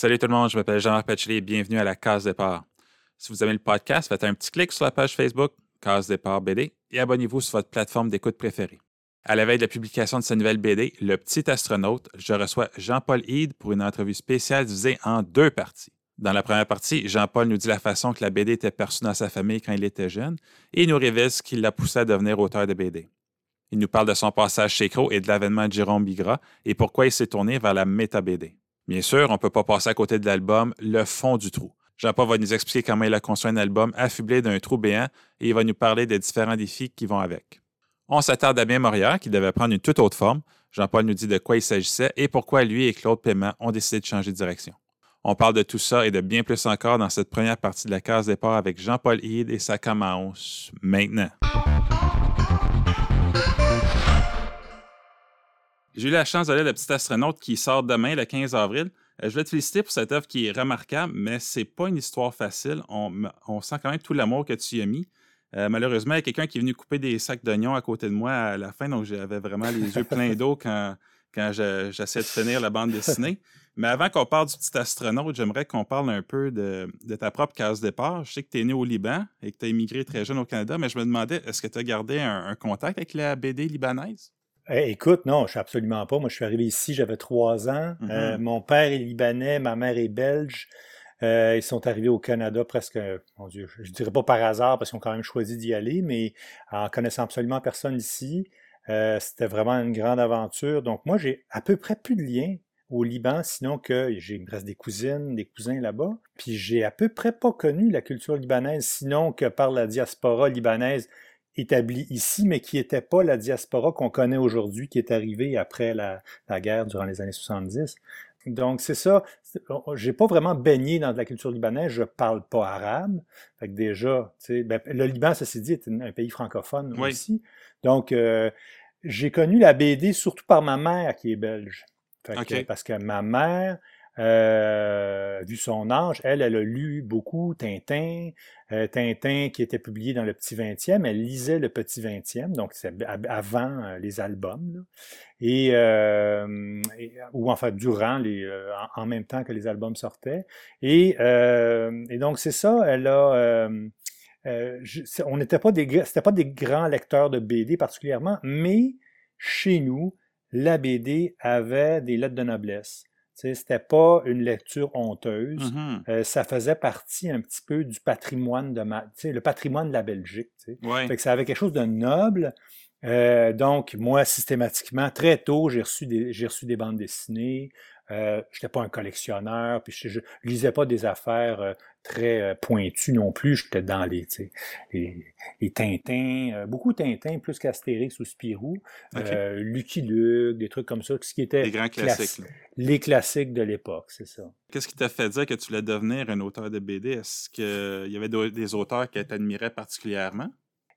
Salut tout le monde, je m'appelle Jean-Marc Pacheli et bienvenue à la Case Départ. Si vous aimez le podcast, faites un petit clic sur la page Facebook Case Départ BD et abonnez-vous sur votre plateforme d'écoute préférée. À la veille de la publication de sa nouvelle BD, Le Petit Astronaute, je reçois Jean-Paul Hyde pour une entrevue spéciale divisée en deux parties. Dans la première partie, Jean-Paul nous dit la façon que la BD était perçue dans sa famille quand il était jeune et nous révèle ce qui l'a poussé à devenir auteur de BD. Il nous parle de son passage chez Crow et de l'avènement de Jérôme Bigra et pourquoi il s'est tourné vers la méta-BD. Bien sûr, on ne peut pas passer à côté de l'album Le fond du trou. Jean-Paul va nous expliquer comment il a construit un album affublé d'un trou béant et il va nous parler des différents défis qui vont avec. On s'attarde à bien Morière, qui devait prendre une toute autre forme. Jean-Paul nous dit de quoi il s'agissait et pourquoi lui et Claude Paiement ont décidé de changer de direction. On parle de tout ça et de bien plus encore dans cette première partie de la case départ avec Jean-Paul Hyde et sa commence maintenant. J'ai eu la chance d'aller Le Petit Astronaute qui sort demain, le 15 avril. Euh, je voulais te féliciter pour cette œuvre qui est remarquable, mais c'est pas une histoire facile. On, sent quand même tout l'amour que tu y as mis. Euh, malheureusement, il y a quelqu'un qui est venu couper des sacs d'oignons à côté de moi à la fin, donc j'avais vraiment les yeux pleins d'eau quand, quand j'essayais de finir la bande dessinée. Mais avant qu'on parle du petit astronaute, j'aimerais qu'on parle un peu de, ta propre case départ. Je sais que tu es né au Liban et que tu as immigré très jeune au Canada, mais je me demandais, est-ce que tu as gardé un contact avec la BD libanaise? Eh, écoute, non, je suis absolument pas. Moi, je suis arrivé ici, j'avais trois ans. Euh, mm-hmm. mon père est libanais, ma mère est belge. Euh, ils sont arrivés au Canada presque, mon Dieu, je dirais pas par hasard parce qu'ils ont quand même choisi d'y aller, mais en connaissant absolument personne ici, euh, c'était vraiment une grande aventure. Donc moi, j'ai à peu près plus de liens au Liban, sinon que j'ai me reste des cousines, des cousins là-bas. Puis j'ai à peu près pas connu la culture libanaise, sinon que par la diaspora libanaise établie ici, mais qui n'était pas la diaspora qu'on connaît aujourd'hui, qui est arrivée après la, guerre durant les années 70. Donc, c'est ça. J'ai pas vraiment baigné dans la culture libanaise. Je parle pas arabe. Fait que déjà, ben, le Liban, ceci dit, est un pays francophone aussi. Donc, euh, j'ai connu la BD surtout par ma mère qui est belge. parce que ma mère, euh, vu son âge, elle, elle a lu beaucoup Tintin, euh, Tintin qui était publié dans le Petit 20e, elle lisait le Petit 20e, donc c'est avant euh, les albums, et, ou enfin durant les, en, même temps que les albums sortaient. Et, et donc c'est ça, elle a, on n'était pas des, pas des grands lecteurs de BD particulièrement, mais chez nous, la BD avait des lettres de noblesse. C'était pas une lecture honteuse. Mm-hmm. Euh, ça faisait partie un petit peu du patrimoine de ma, le patrimoine de la Belgique. Fait que ça avait quelque chose de noble. Euh, donc, moi, systématiquement, très tôt, j'ai reçu des, j'ai reçu des bandes dessinées. Euh, je n'étais pas un collectionneur, puis je, ne lisais pas des affaires euh, très euh, pointues non plus. J'étais dans les, les, les Tintins, beaucoup Tintins, plus qu'Astérix ou Spirou, Lucky Luke, des trucs comme ça, ce qui était les grands classiques. les classiques de l'époque, c'est ça. Qu'est-ce qui t'a fait dire que tu voulais devenir un auteur de BD? Est-ce qu'il y avait des auteurs que tu admirais particulièrement?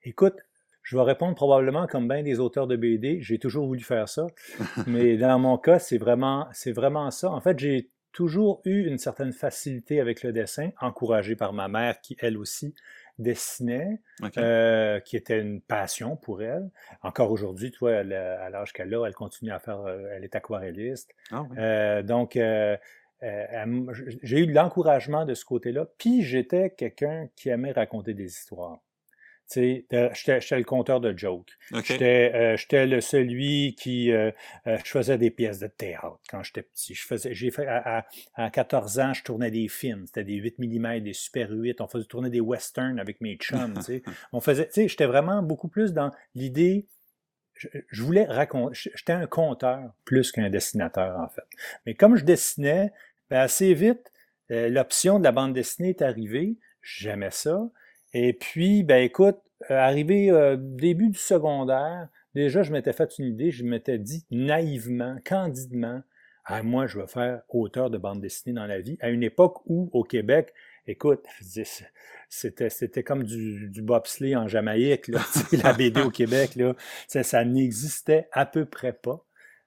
Écoute, je vais répondre probablement comme bien des auteurs de BD. J'ai toujours voulu faire ça. mais dans mon cas, c'est vraiment, c'est vraiment ça. En fait, j'ai toujours eu une certaine facilité avec le dessin, encouragée par ma mère qui, elle aussi, dessinait, euh, qui était une passion pour elle. Encore aujourd'hui, toi, à l'âge qu'elle a, elle continue à faire, euh, elle est aquarelliste. Ah euh, donc, j'ai eu l'encouragement de ce côté-là. Puis, j'étais quelqu'un qui aimait raconter des histoires. J'étais le conteur de jokes. Euh, j'étais le celui qui euh, euh, je faisais des pièces de théâtre quand j'étais petit. Je faisais, j'ai fait à, 14 ans, je tournais des films. C'était des 8 mm, des Super 8. On faisait tourner des westerns avec mes chums. On faisait, j'étais vraiment beaucoup plus dans l'idée. Je, voulais raconter. J'étais un conteur plus qu'un dessinateur en fait. Mais comme je dessinais, ben, assez vite, l'option de la bande dessinée est arrivée. J'aimais ça. Et puis, ben écoute, euh, arrivé euh, début du secondaire, déjà je m'étais fait une idée, je m'étais dit naïvement, candidement, ah, moi je veux faire auteur de bande dessinée dans la vie, à une époque où au Québec, écoute, c'était c'était comme du, du bobsleigh en Jamaïque, là, la BD au Québec, là, ça, ça n'existait à peu près pas.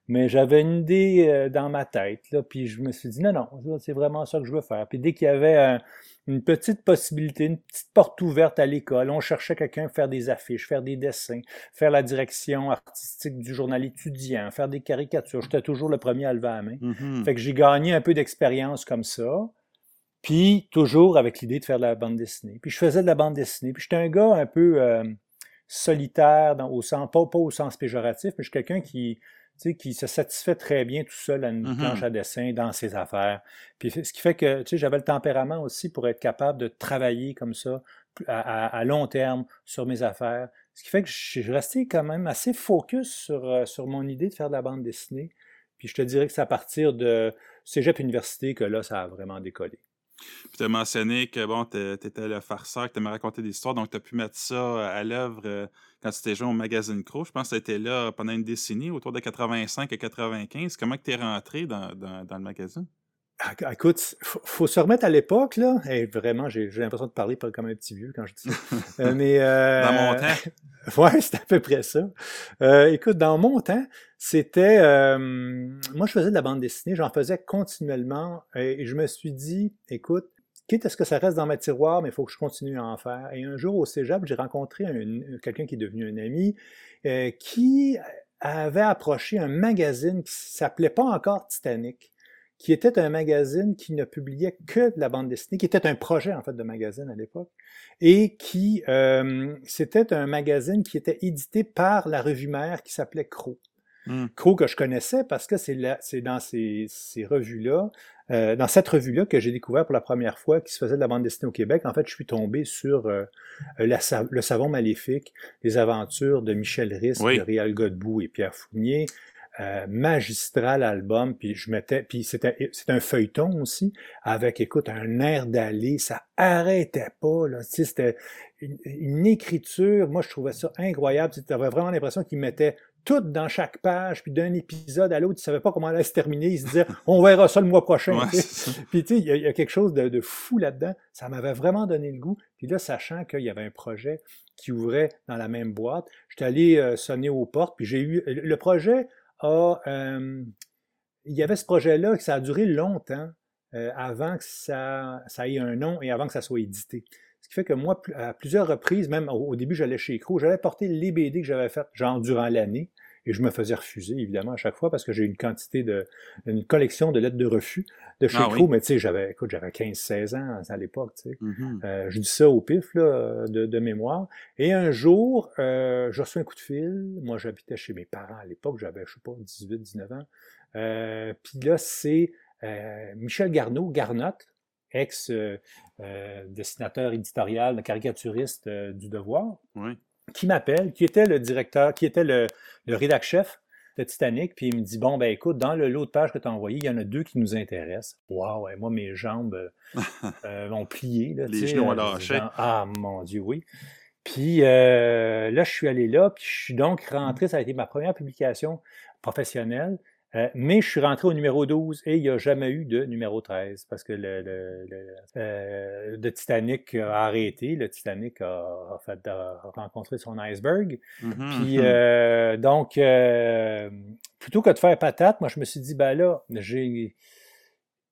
mais j'avais une idée euh, dans ma tête, là, puis je me suis dit, non, non, c'est vraiment ça que je veux faire. Puis dès qu'il y avait une petite possibilité, une petite porte ouverte à l'école, on cherchait quelqu'un faire des affiches, faire des dessins, faire la direction artistique du journal étudiant, faire des caricatures. J'étais toujours le premier à lever la main. Mhm. Fait que j'ai gagné un peu d'expérience comme ça. Puis toujours avec l'idée de faire de la bande dessinée. Puis je faisais de la bande dessinée. Puis j'étais un gars un peu euh, solitaire, dans, au sens, pas, pas au sens péjoratif, mais je suis quelqu'un qui, sais, qui se satisfait très bien tout seul à une planche à dessin dans ses affaires. Puis ce qui fait que tu sais, j'avais le tempérament aussi pour être capable de travailler comme ça à, à- à long terme sur mes affaires. Ce qui fait que je suis resté quand même assez focus sur, euh, sur mon idée de faire de la bande dessinée. Puis je te dirais que c'est à partir de Cégep Université que là, ça a vraiment décollé. Puis tu as mentionné que bon, tu étais le farceur, que tu aimais raconter des histoires, donc tu as pu mettre ça à l'œuvre euh, quand tu t'es joué au magazine Crow. Je pense que tu étais là pendant une décennie, autour de 85 et 95. Comment tu es rentré dans- dans le magazine? Ah, Écoute, faut, faut se remettre à l'époque, là. Et vraiment, j'ai l'impression de parler comme un petit vieux quand je dis ça. Euh, mais, euh, Dans mon temps? Ouais, c'est à peu près ça. Euh, écoute, dans mon temps, c'était... euh, moi, je faisais de la bande dessinée, j'en faisais continuellement, et, et je me suis dit, écoute, quitte à ce que ça reste dans ma tiroir, mais il faut que je continue à en faire. Et un jour, au cégep, j'ai rencontré un- quelqu'un qui est devenu un ami, euh, qui avait approché un magazine qui s'appelait pas encore Titanic, qui était un magazine qui ne publiait que de la bande dessinée, qui était un projet, en fait, de magazine à l'époque et qui euh, c'était un magazine qui était édité par la revue mère qui s'appelait Crow. Crow que je connaissais parce que c'est dans ces, ces revues-là, euh, dans cette revue-là que j'ai découvert pour la première fois qu'il se faisait de la bande dessinée au Québec. En fait, je suis tombé sur euh, la le savon maléfique, les aventures de Michel Risse, Oui. de Réal Godbout et Pierre Fournier. Euh, magistral album, puis je mettais, puis c'était c'est un feuilleton aussi, avec, écoute, un air d'aller, ça arrêtait pas, là, tu sais, c'était une, une écriture, moi je trouvais ça incroyable, tu avais vraiment l'impression qu'il mettait tout dans chaque page, puis d'un épisode à l'autre, il savait pas comment allait se terminer, il se disait, on verra ça le mois prochain, Ouais, tu sais. c'est ça. Puis tu sais, il y, a- il y a quelque chose de, de fou là-dedans. Ça m'avait vraiment donné le goût. Puis là, sachant qu'il y avait un projet qui ouvrait dans la même boîte, j'étais allé euh, sonner aux portes. Puis j'ai eu le projet euh, il y avait ce projet-là que ça a duré longtemps euh, avant que ça, ça ait un nom et avant que ça soit édité. Ce qui fait que moi, à plusieurs reprises, même au, au début, j'allais chez Crow, j'allais porter les BD que j'avais faites, genre durant l'année, et je me faisais refuser, évidemment, à chaque fois, parce que j'ai une quantité de, une collection de lettres de refus de chez Ah oui. mais tu sais, j'avais, écoute, j'avais 15-16 ans à l'époque, tu sais. Mhm. Euh, je dis ça au pif, là, de, de mémoire. Et un jour, euh, je reçois un coup de fil. Moi, j'habitais chez mes parents à l'époque. J'avais, je sais pas, 18, 19 ans. Euh, Puis là, c'est euh, Michel Garneau, Garnotte, ex-dessinateur éditorial, caricaturiste euh, du Devoir, Oui. Qui m'appelle, qui était le directeur, qui était le, le rédac-chef de Titanic, puis il me dit Bon, ben écoute, dans le lot de pages que tu as envoyé, il y en a deux qui nous intéressent. Waouh, ouais, moi, mes jambes euh, euh, ont plié. Là, Les genoux ont euh, lâché. ah, mon Dieu, oui. Puis euh, là, je suis allé là, puis je suis donc rentré, ça a été ma première publication professionnelle. Euh, mais je suis rentré au numéro 12 et il n'y a jamais eu de numéro 13 parce que le, le, le, euh, le Titanic a arrêté. Le Titanic a, a fait, a rencontré son iceberg. Mhm. Puis euh, donc, plutôt que de faire patate, moi je me suis dit, ben là, j'ai,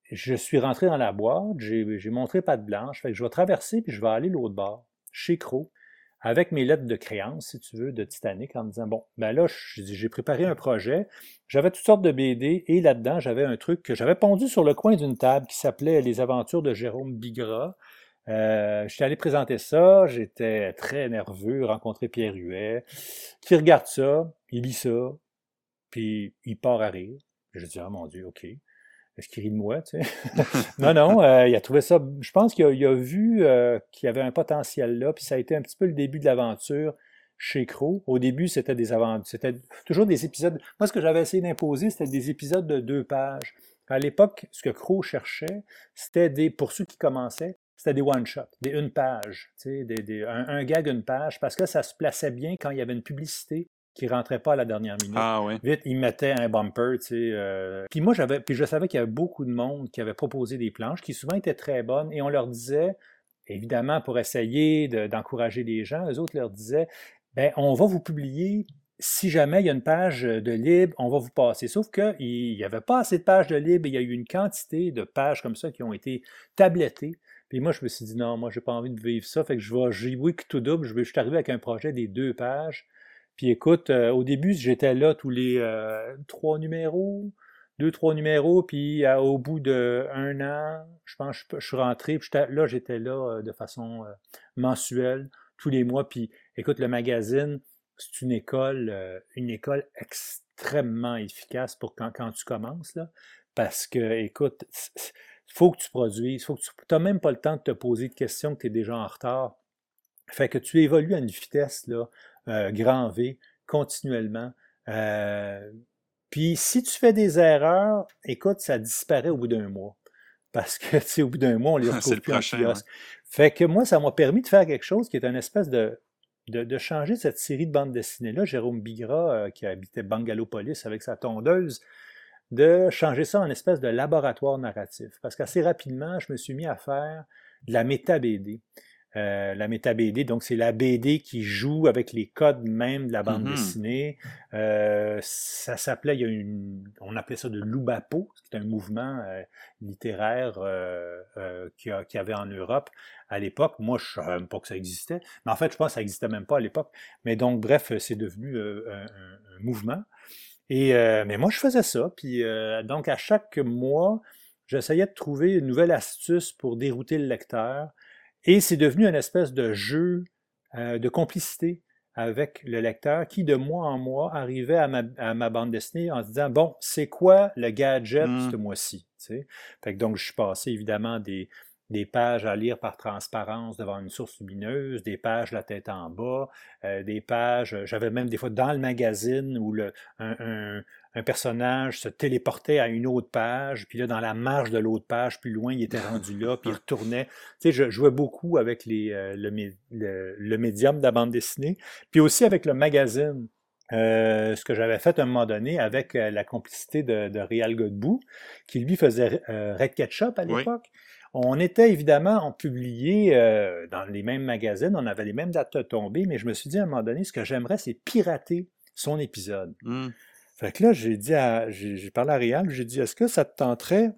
je suis rentré dans la boîte, j'ai, j'ai montré patte blanche, fait que je vais traverser puis je vais aller l'autre bord, chez Crow, avec mes lettres de créance, si tu veux, de Titanic, en me disant, bon, ben là, j'ai préparé un projet, j'avais toutes sortes de BD, et là-dedans, j'avais un truc que j'avais pondu sur le coin d'une table qui s'appelait Les aventures de Jérôme Bigra. Euh, j'étais allé présenter ça, j'étais très nerveux, rencontrer Pierre Huet, qui regarde ça, il lit ça, puis il part à rire. Je dis, ah mon Dieu, OK. Est-ce qu'il rit de moi, tu sais? non, non, euh, il a trouvé ça. Je pense qu'il a, vu euh, qu'il y avait un potentiel là, puis ça a été un petit peu le début de l'aventure chez Crow. Au début, c'était des aventures, c'était toujours des épisodes. Moi, ce que j'avais essayé d'imposer, c'était des épisodes de deux pages. À l'époque, ce que Crow cherchait, c'était des, pour ceux qui commençaient, c'était des one-shots, des une page, tu sais, des, un gag, une page, parce que ça se plaçait bien quand il y avait une publicité qui rentrait pas à la dernière minute. Ah oui. Vite, il mettait un bumper, tu sais. euh. Puis moi, j'avais, puis je savais qu'il y avait beaucoup de monde qui avait proposé des planches qui souvent étaient très bonnes et on leur disait, évidemment, pour essayer de- d'encourager les gens, eux autres leur disaient, ben, on va vous publier si jamais il y a une page de libre, on va vous passer. Sauf qu'il n'y avait pas assez de pages de libre, il y a eu une quantité de pages comme ça qui ont été tablettées. Puis moi, je me suis dit, non, moi, j'ai pas envie de vivre ça. Fait que je vais jouer tout double. Je, vais, je suis arrivé avec un projet des deux pages. Puis écoute, euh, au début, j'étais là tous les euh, trois numéros, deux, trois numéros. Puis au bout d'un an, je pense je, je suis rentré. Puis là, j'étais là euh, de façon mensuelle, tous les mois. Puis écoute, le magazine, c'est une école, euh, une école extrêmement efficace pour quand, tu commences, là, parce que, écoute, faut que tu produises, faut que tu n'as même pas le temps de te poser de questions que tu es déjà en retard. Fait que tu évolues à une vitesse, là, euh, grand V, continuellement. Euh, puis si tu fais des erreurs, écoute, ça disparaît au bout d'un mois. Parce que, tu sais, au bout d'un mois, on les retrouve plus prochain, en Fait que moi, ça m'a permis de faire quelque chose qui est une espèce de de, changer cette série de bandes dessinées-là, Jérôme Bigra, euh, qui habitait Bangalopolis avec sa tondeuse, de changer ça en espèce de laboratoire narratif. Parce qu'assez rapidement, je me suis mis à faire de la méta-BD. Euh, la méta BD, donc c'est la BD qui joue avec les codes même de la bande mm-hmm. dessinée. Euh, ça s'appelait, il y a une, on appelait ça de l'Ubapo, c'est un mouvement euh, littéraire qu'il y, avait en Europe à l'époque. Moi, je ne savais même pas que ça existait, mais en fait, je pense que ça n'existait même pas à l'époque. Mais donc, bref, c'est devenu un, mouvement. Et mais moi, je faisais ça. Puis donc, à chaque mois, j'essayais de trouver une nouvelle astuce pour dérouter le lecteur. Et c'est devenu une espèce de jeu euh, de complicité avec le lecteur qui, de mois en mois, arrivait à ma, bande dessinée en se disant Bon, c'est quoi le gadget mmh. ce mois-ci Fait que donc, je suis passé évidemment des, des pages à lire par transparence devant une source lumineuse, des pages la tête en bas, euh, des pages, j'avais même des fois dans le magazine où le, un, personnage se téléportait à une autre page, puis là, dans la marge de l'autre page, plus loin, il était rendu là, puis il retournait. Tu sais, je jouais beaucoup avec les, euh, le, médium de la bande dessinée, puis aussi avec le magazine. ce que j'avais fait à un moment donné avec la complicité de, de Réal Godbout, qui lui faisait Red Ketchup à l'époque. On était évidemment, publiait euh, dans les mêmes magazines, on avait les mêmes dates de tombée, mais je me suis dit à un moment donné, ce que j'aimerais, c'est pirater son épisode. Mmh. Fait que là, j'ai dit à, j'ai parlé à Réal, j'ai dit, est-ce que ça te tenterait?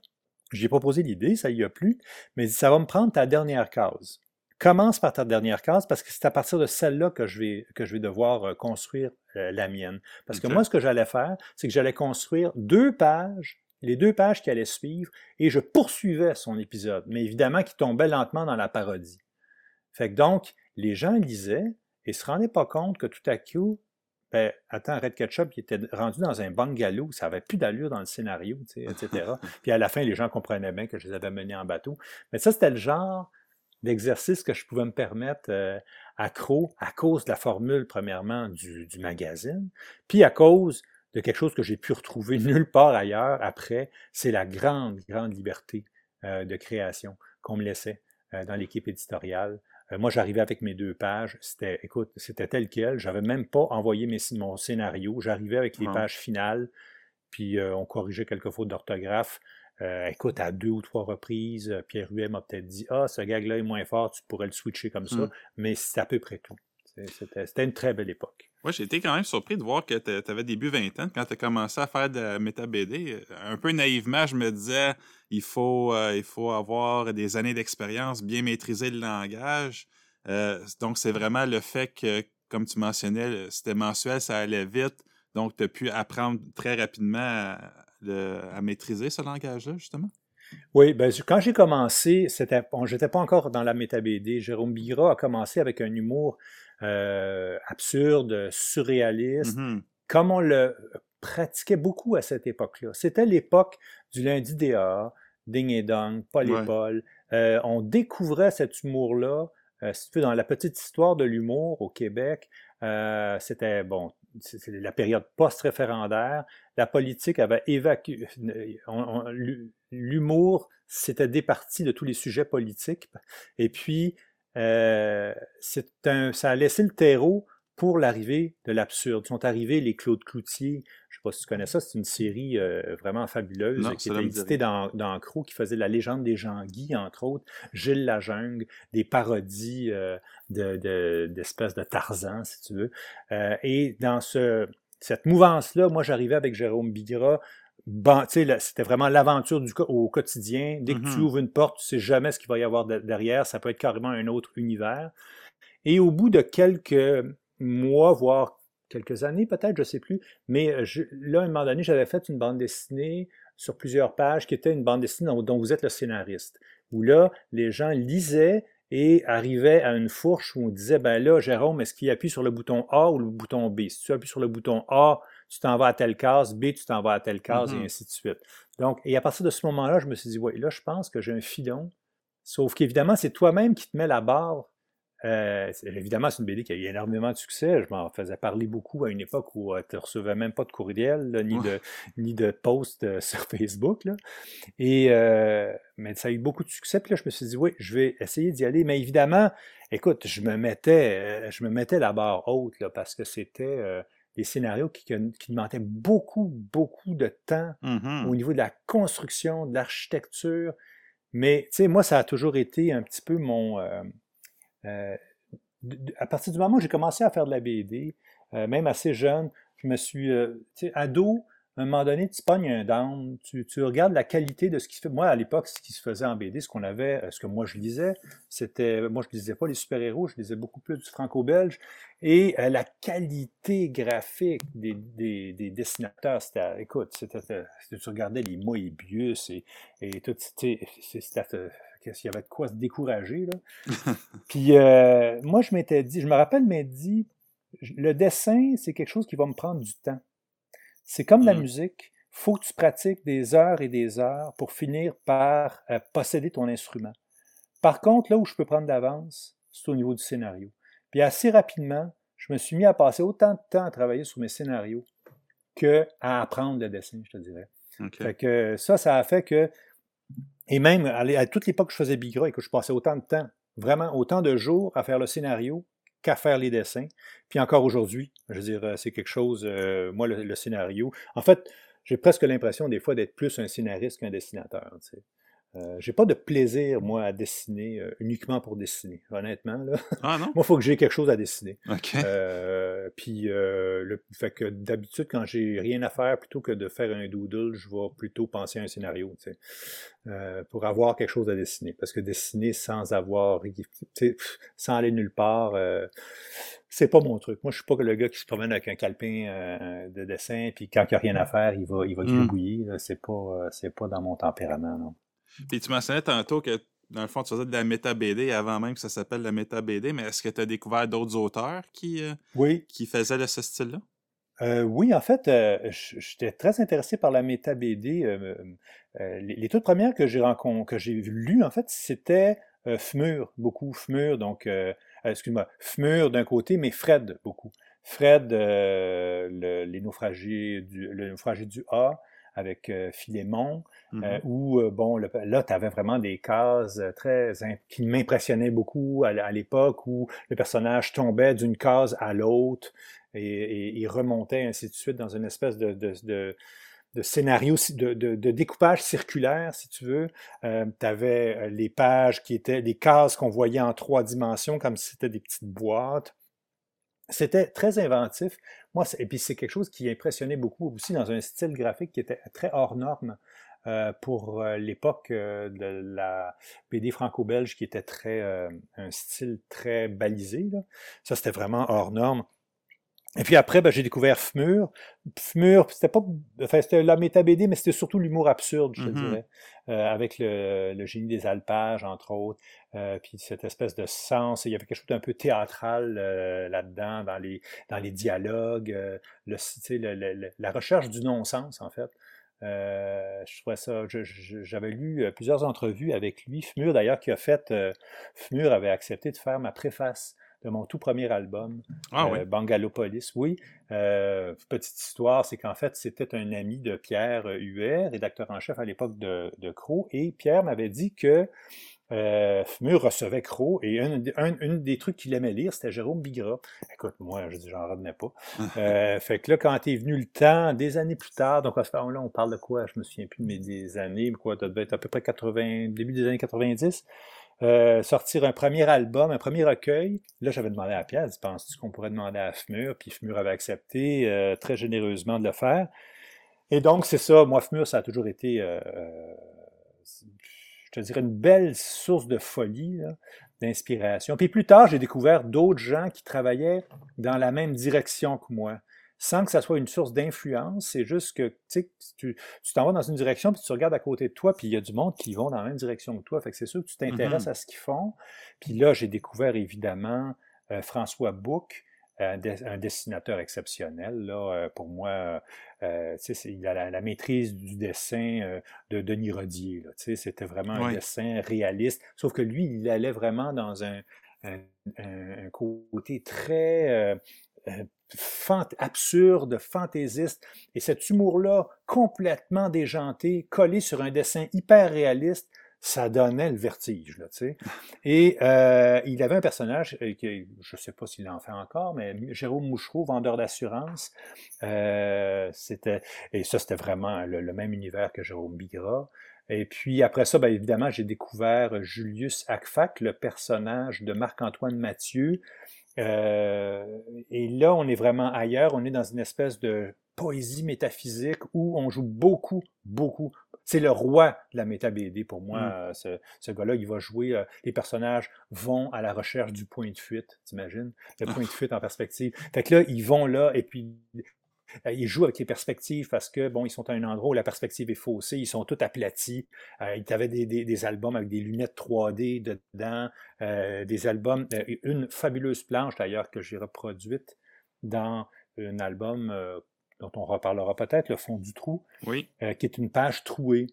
J'ai proposé l'idée, ça y a plus, mais ça va me prendre ta dernière case. Commence par ta dernière case parce que c'est à partir de celle-là que je vais, que je vais devoir euh, construire euh, la mienne. Parce que moi, ce que j'allais faire, c'est que j'allais construire deux pages les deux pages qui allaient suivre, et je poursuivais son épisode, mais évidemment qui tombait lentement dans la parodie. Fait que donc, les gens lisaient et se rendaient pas compte que tout à coup, ben, attends, Red Ketchup, il était rendu dans un bungalow, ça avait plus d'allure dans le scénario, etc. Puis à la fin, les gens comprenaient bien que je les avais menés en bateau. Mais ça, c'était le genre d'exercice que je pouvais me permettre euh, à Crow, à cause de la formule, premièrement, du, du magazine, puis à cause de quelque chose que j'ai pu retrouver nulle part ailleurs après, c'est la grande, grande liberté euh, de création qu'on me laissait euh, dans l'équipe éditoriale. Euh, moi, j'arrivais avec mes deux pages, c'était, écoute, c'était tel quel, j'avais même pas envoyé mes, mon scénario, j'arrivais avec les pages finales, puis on corrigeait quelques fautes d'orthographe. écoute, à deux ou trois reprises, Pierre Huet m'a peut-être dit Ah, ce gag-là est moins fort, tu pourrais le switcher comme ça, mmh. mais c'est à peu près tout. C'était une très belle époque. Moi, j'ai été quand même surpris de voir que tu avais début vingtaine quand tu as commencé à faire de la méta BD. Un peu naïvement, je me disais il faut, euh, il faut avoir des années d'expérience, bien maîtriser le langage. Euh, donc, c'est vraiment le fait que, comme tu mentionnais, c'était mensuel, ça allait vite. Donc, tu as pu apprendre très rapidement à, maîtriser ce langage-là, justement? Oui, ben, quand j'ai commencé, c'était, bon, j'étais pas encore dans la méta BD. Jérôme Bigra a commencé avec un humour euh, absurde, surréaliste, mmh comme on le pratiquait beaucoup à cette époque-là. C'était l'époque du lundi DA, Ding et Dong, Paul et Paul. Euh, on découvrait cet humour-là. Euh, si tu veux, dans la petite histoire de l'humour au Québec, c'était bon, c'était la période post-référendaire. La politique avait évacué. L'humour s'était départi de tous les sujets politiques. Et puis, euh, un, ça a laissé le terreau pour l'arrivée de l'absurde. sont arrivés les Claude Cloutier. Je ne sais pas si tu connais ça, c'est une série euh, vraiment fabuleuse qui était éditée dans, dans Crow, qui faisait la légende des Jean-Guy, entre autres, Gilles Lajungle, des parodies euh, d'espèces de, de, Tarzan, si tu veux. Euh, et dans ce, cette mouvance-là, moi, j'arrivais avec Jérôme Bigra. C'était vraiment l'aventure du au quotidien. Dès que tu mm-hmm. ouvres une porte, tu sais jamais ce qu'il va y avoir derrière. Ça peut être carrément un autre univers. Et au bout de quelques mois, voire quelques années peut-être, je ne sais plus, mais euh, là, à un moment donné, j'avais fait une bande dessinée sur plusieurs pages qui était une bande dessinée dont, vous êtes le scénariste, où là, les gens lisaient et arrivaient à une fourche où on disait, ben là, Jérôme, est-ce qu'il appuie sur le bouton A ou le bouton B? Si tu appuies sur le bouton A, tu t'en vas à telle case, B, tu t'en vas à telle case, et mm-hmm. ainsi de suite. Donc, et à partir de ce moment-là, je me suis dit, oui, là, je pense que j'ai un filon. Sauf qu'évidemment, c'est toi-même qui te mets la barre euh, évidemment, c'est une BD qui a eu énormément de succès. Je m'en faisais parler beaucoup à une époque où euh, tu ne recevais même pas de courriel, ni, de, ni de post euh, sur Facebook. Et, mais ça a eu beaucoup de succès. Puis là, je me suis dit, oui, je vais essayer d'y aller. Mais évidemment, écoute, je me mettais, je me mettais la barre haute là, parce que c'était des scénarios qui, qui, demandaient beaucoup, beaucoup de temps mmh au niveau de la construction, de l'architecture. Mais, tu sais, moi, ça a toujours été un petit peu mon euh, à partir du moment où j'ai commencé à faire de la BD, euh, même assez jeune, je me suis, euh, tu sais, ado, à un moment donné, tu pognes un down, tu, regardes la qualité de ce qui se fait. Moi, à l'époque, ce qui se faisait en BD, ce qu'on avait, ce que moi je lisais, c'était, moi je lisais pas les super-héros, je lisais beaucoup plus du franco-belge, et la qualité graphique des, des, dessinateurs, c'était, écoute, c'était, tu regardais les Moebius et, et tout, c'était, s'il y avait de quoi se décourager. Là. Puis euh, moi, je m'étais dit, je me rappelle m'être dit, le dessin, c'est quelque chose qui va me prendre du temps. C'est comme la mmh. musique. faut que tu pratiques des heures et des heures pour finir par euh, posséder ton instrument. Par contre, là où je peux prendre d'avance, c'est au niveau du scénario. Puis assez rapidement, je me suis mis à passer autant de temps à travailler sur mes scénarios que à apprendre le dessin, je te dirais. Fait que ça, ça a fait que et même à, toute l'époque que je faisais Bigra et que je passais autant de temps, vraiment autant de jours à faire le scénario qu'à faire les dessins. Puis encore aujourd'hui, je veux dire, euh, c'est quelque chose, euh, moi, le, scénario. En fait, j'ai presque l'impression des fois d'être plus un scénariste qu'un dessinateur. Tu sais. Euh, j'ai pas de plaisir, moi, à dessiner euh, uniquement pour dessiner, honnêtement. Là. Ah non? moi, il faut que j'ai quelque chose à dessiner. OK. Euh, puis, le fait que d'habitude, quand j'ai rien à faire, plutôt que de faire un doodle, je vais plutôt penser à un scénario, tu sais, pour avoir quelque chose à dessiner. Parce que dessiner sans avoir, sans aller nulle part, c'est pas mon truc. Moi, je suis pas le gars qui se promène avec un calepin de dessin, puis quand il n'y a rien à faire, il va, il va mmh. C'est pas, c'est pas dans mon tempérament, non. Puis tu mentionnais tantôt que dans le fond, tu faisais de la méta-BD avant même que ça s'appelle la méta-BD, mais est-ce que tu as découvert d'autres auteurs qui, euh, qui faisaient de ce style-là? Euh, oui, en fait, euh, j'étais très intéressé par la méta-BD. les, toutes premières que j'ai que j'ai lues, en fait, c'était Fmur, beaucoup Fmur, donc, excuse-moi, Fmur d'un côté, mais Fred, beaucoup. Fred, les naufragés du, le naufragé du A, avec Philémon, mmh où, bon, là, tu avais vraiment des cases très qui m'impressionnaient beaucoup à, l'époque, où le personnage tombait d'une case à l'autre et, remontait ainsi de suite dans une espèce de, de, de scénario, de, de, découpage circulaire, si tu veux. tu avais les pages qui étaient, des cases qu'on voyait en trois dimensions, comme si c'était des petites boîtes. C'était très inventif. Moi, et puis c'est quelque chose qui impressionnait beaucoup aussi dans un style graphique qui était très hors norme. Euh, pour euh, l'époque euh, de la BD franco-belge qui était très un style très balisé. Là. Ça, c'était vraiment hors norme. Et puis après, ben, j'ai découvert Fmur. Fmur, c'était pas, enfin, c'était la méta BD, mais c'était surtout l'humour absurde, je mm-hmm. dirais, euh, avec le, le, génie des alpages, entre autres. Euh, puis cette espèce de sens, il y avait quelque chose d'un peu théâtral euh, là-dedans, dans les, dans les dialogues, euh, le, le, la recherche du non-sens, en fait. je trouvais ça. J'avais lu plusieurs entrevues avec lui. Fmur, d'ailleurs, qui a fait. Fmur avait accepté de faire ma préface de mon tout premier album, ah euh, Bangalopolis. Oui, euh, petite histoire, c'est qu'en fait, c'était un ami de Pierre Huet, rédacteur en chef à l'époque de, de Crow, et Pierre m'avait dit que euh, Fmur recevait Crow et un, un, des trucs qu'il aimait lire, c'était Jérôme Bigra. Écoute, moi, je dis, j'en revenais pas. euh, fait que là, quand est venu le temps, des années plus tard, donc à ce moment-là, on parle de quoi? Je me souviens plus, mais des années, quoi, ça devait être à peu près 80, début des années 90. Euh, sortir un premier album, un premier recueil. Là, j'avais demandé à Pierre, penses-tu qu'on pourrait demander à FMUR? Puis FMUR avait accepté euh, très généreusement de le faire. Et donc, c'est ça, moi, FMUR, ça a toujours été, euh, je te dirais, une belle source de folie, d'inspiration. Puis plus tard, j'ai découvert d'autres gens qui travaillaient dans la même direction que moi sans que ça soit une source d'influence. C'est juste que tu t'en vas dans une direction, puis tu regardes à côté de toi, puis il y a du monde qui vont dans la même direction que toi. Fait que c'est sûr que tu t'intéresses mm-hmm. à ce qu'ils font. Puis là, j'ai découvert évidemment euh, François Bouc, un, dessinateur exceptionnel. Là, euh, pour moi, euh, il a la, maîtrise du dessin de Denis Rodier. C'était vraiment un dessin réaliste. Sauf que lui, il allait vraiment dans un, un côté très absurde, fantaisiste. Et cet humour-là, complètement déjanté, collé sur un dessin hyper réaliste, ça donnait le vertige, là, tu sais. Et euh, il avait un personnage, euh, qui, je ne sais pas s'il en fait encore, mais Jérôme Mouchereau, vendeur d'assurance. Euh, c'était, et ça, c'était vraiment le, même univers que Jérôme Bigra. Et puis après ça, bien évidemment, j'ai découvert Julius Akfak, le personnage de Marc-Antoine Mathieu, euh, et là, on est vraiment ailleurs. On est dans une espèce de poésie métaphysique où on joue beaucoup, beaucoup. C'est le roi de la méta-BD pour moi. Mm. Euh, ce, ce gars-là, il va jouer. Euh, les personnages vont à la recherche du point de fuite, t'imagines? Le point de fuite en perspective. Fait que là, ils vont là, et puis ils jouent avec les perspectives parce que, bon, ils sont à un endroit où la perspective est faussée, ils sont tous aplatis. Euh, ils avaient des, des, albums avec des lunettes 3D dedans, euh, des albums, une fabuleuse planche d'ailleurs que j'ai reproduite dans un album dont on reparlera peut-être, Le fond du trou, oui. qui est une page trouée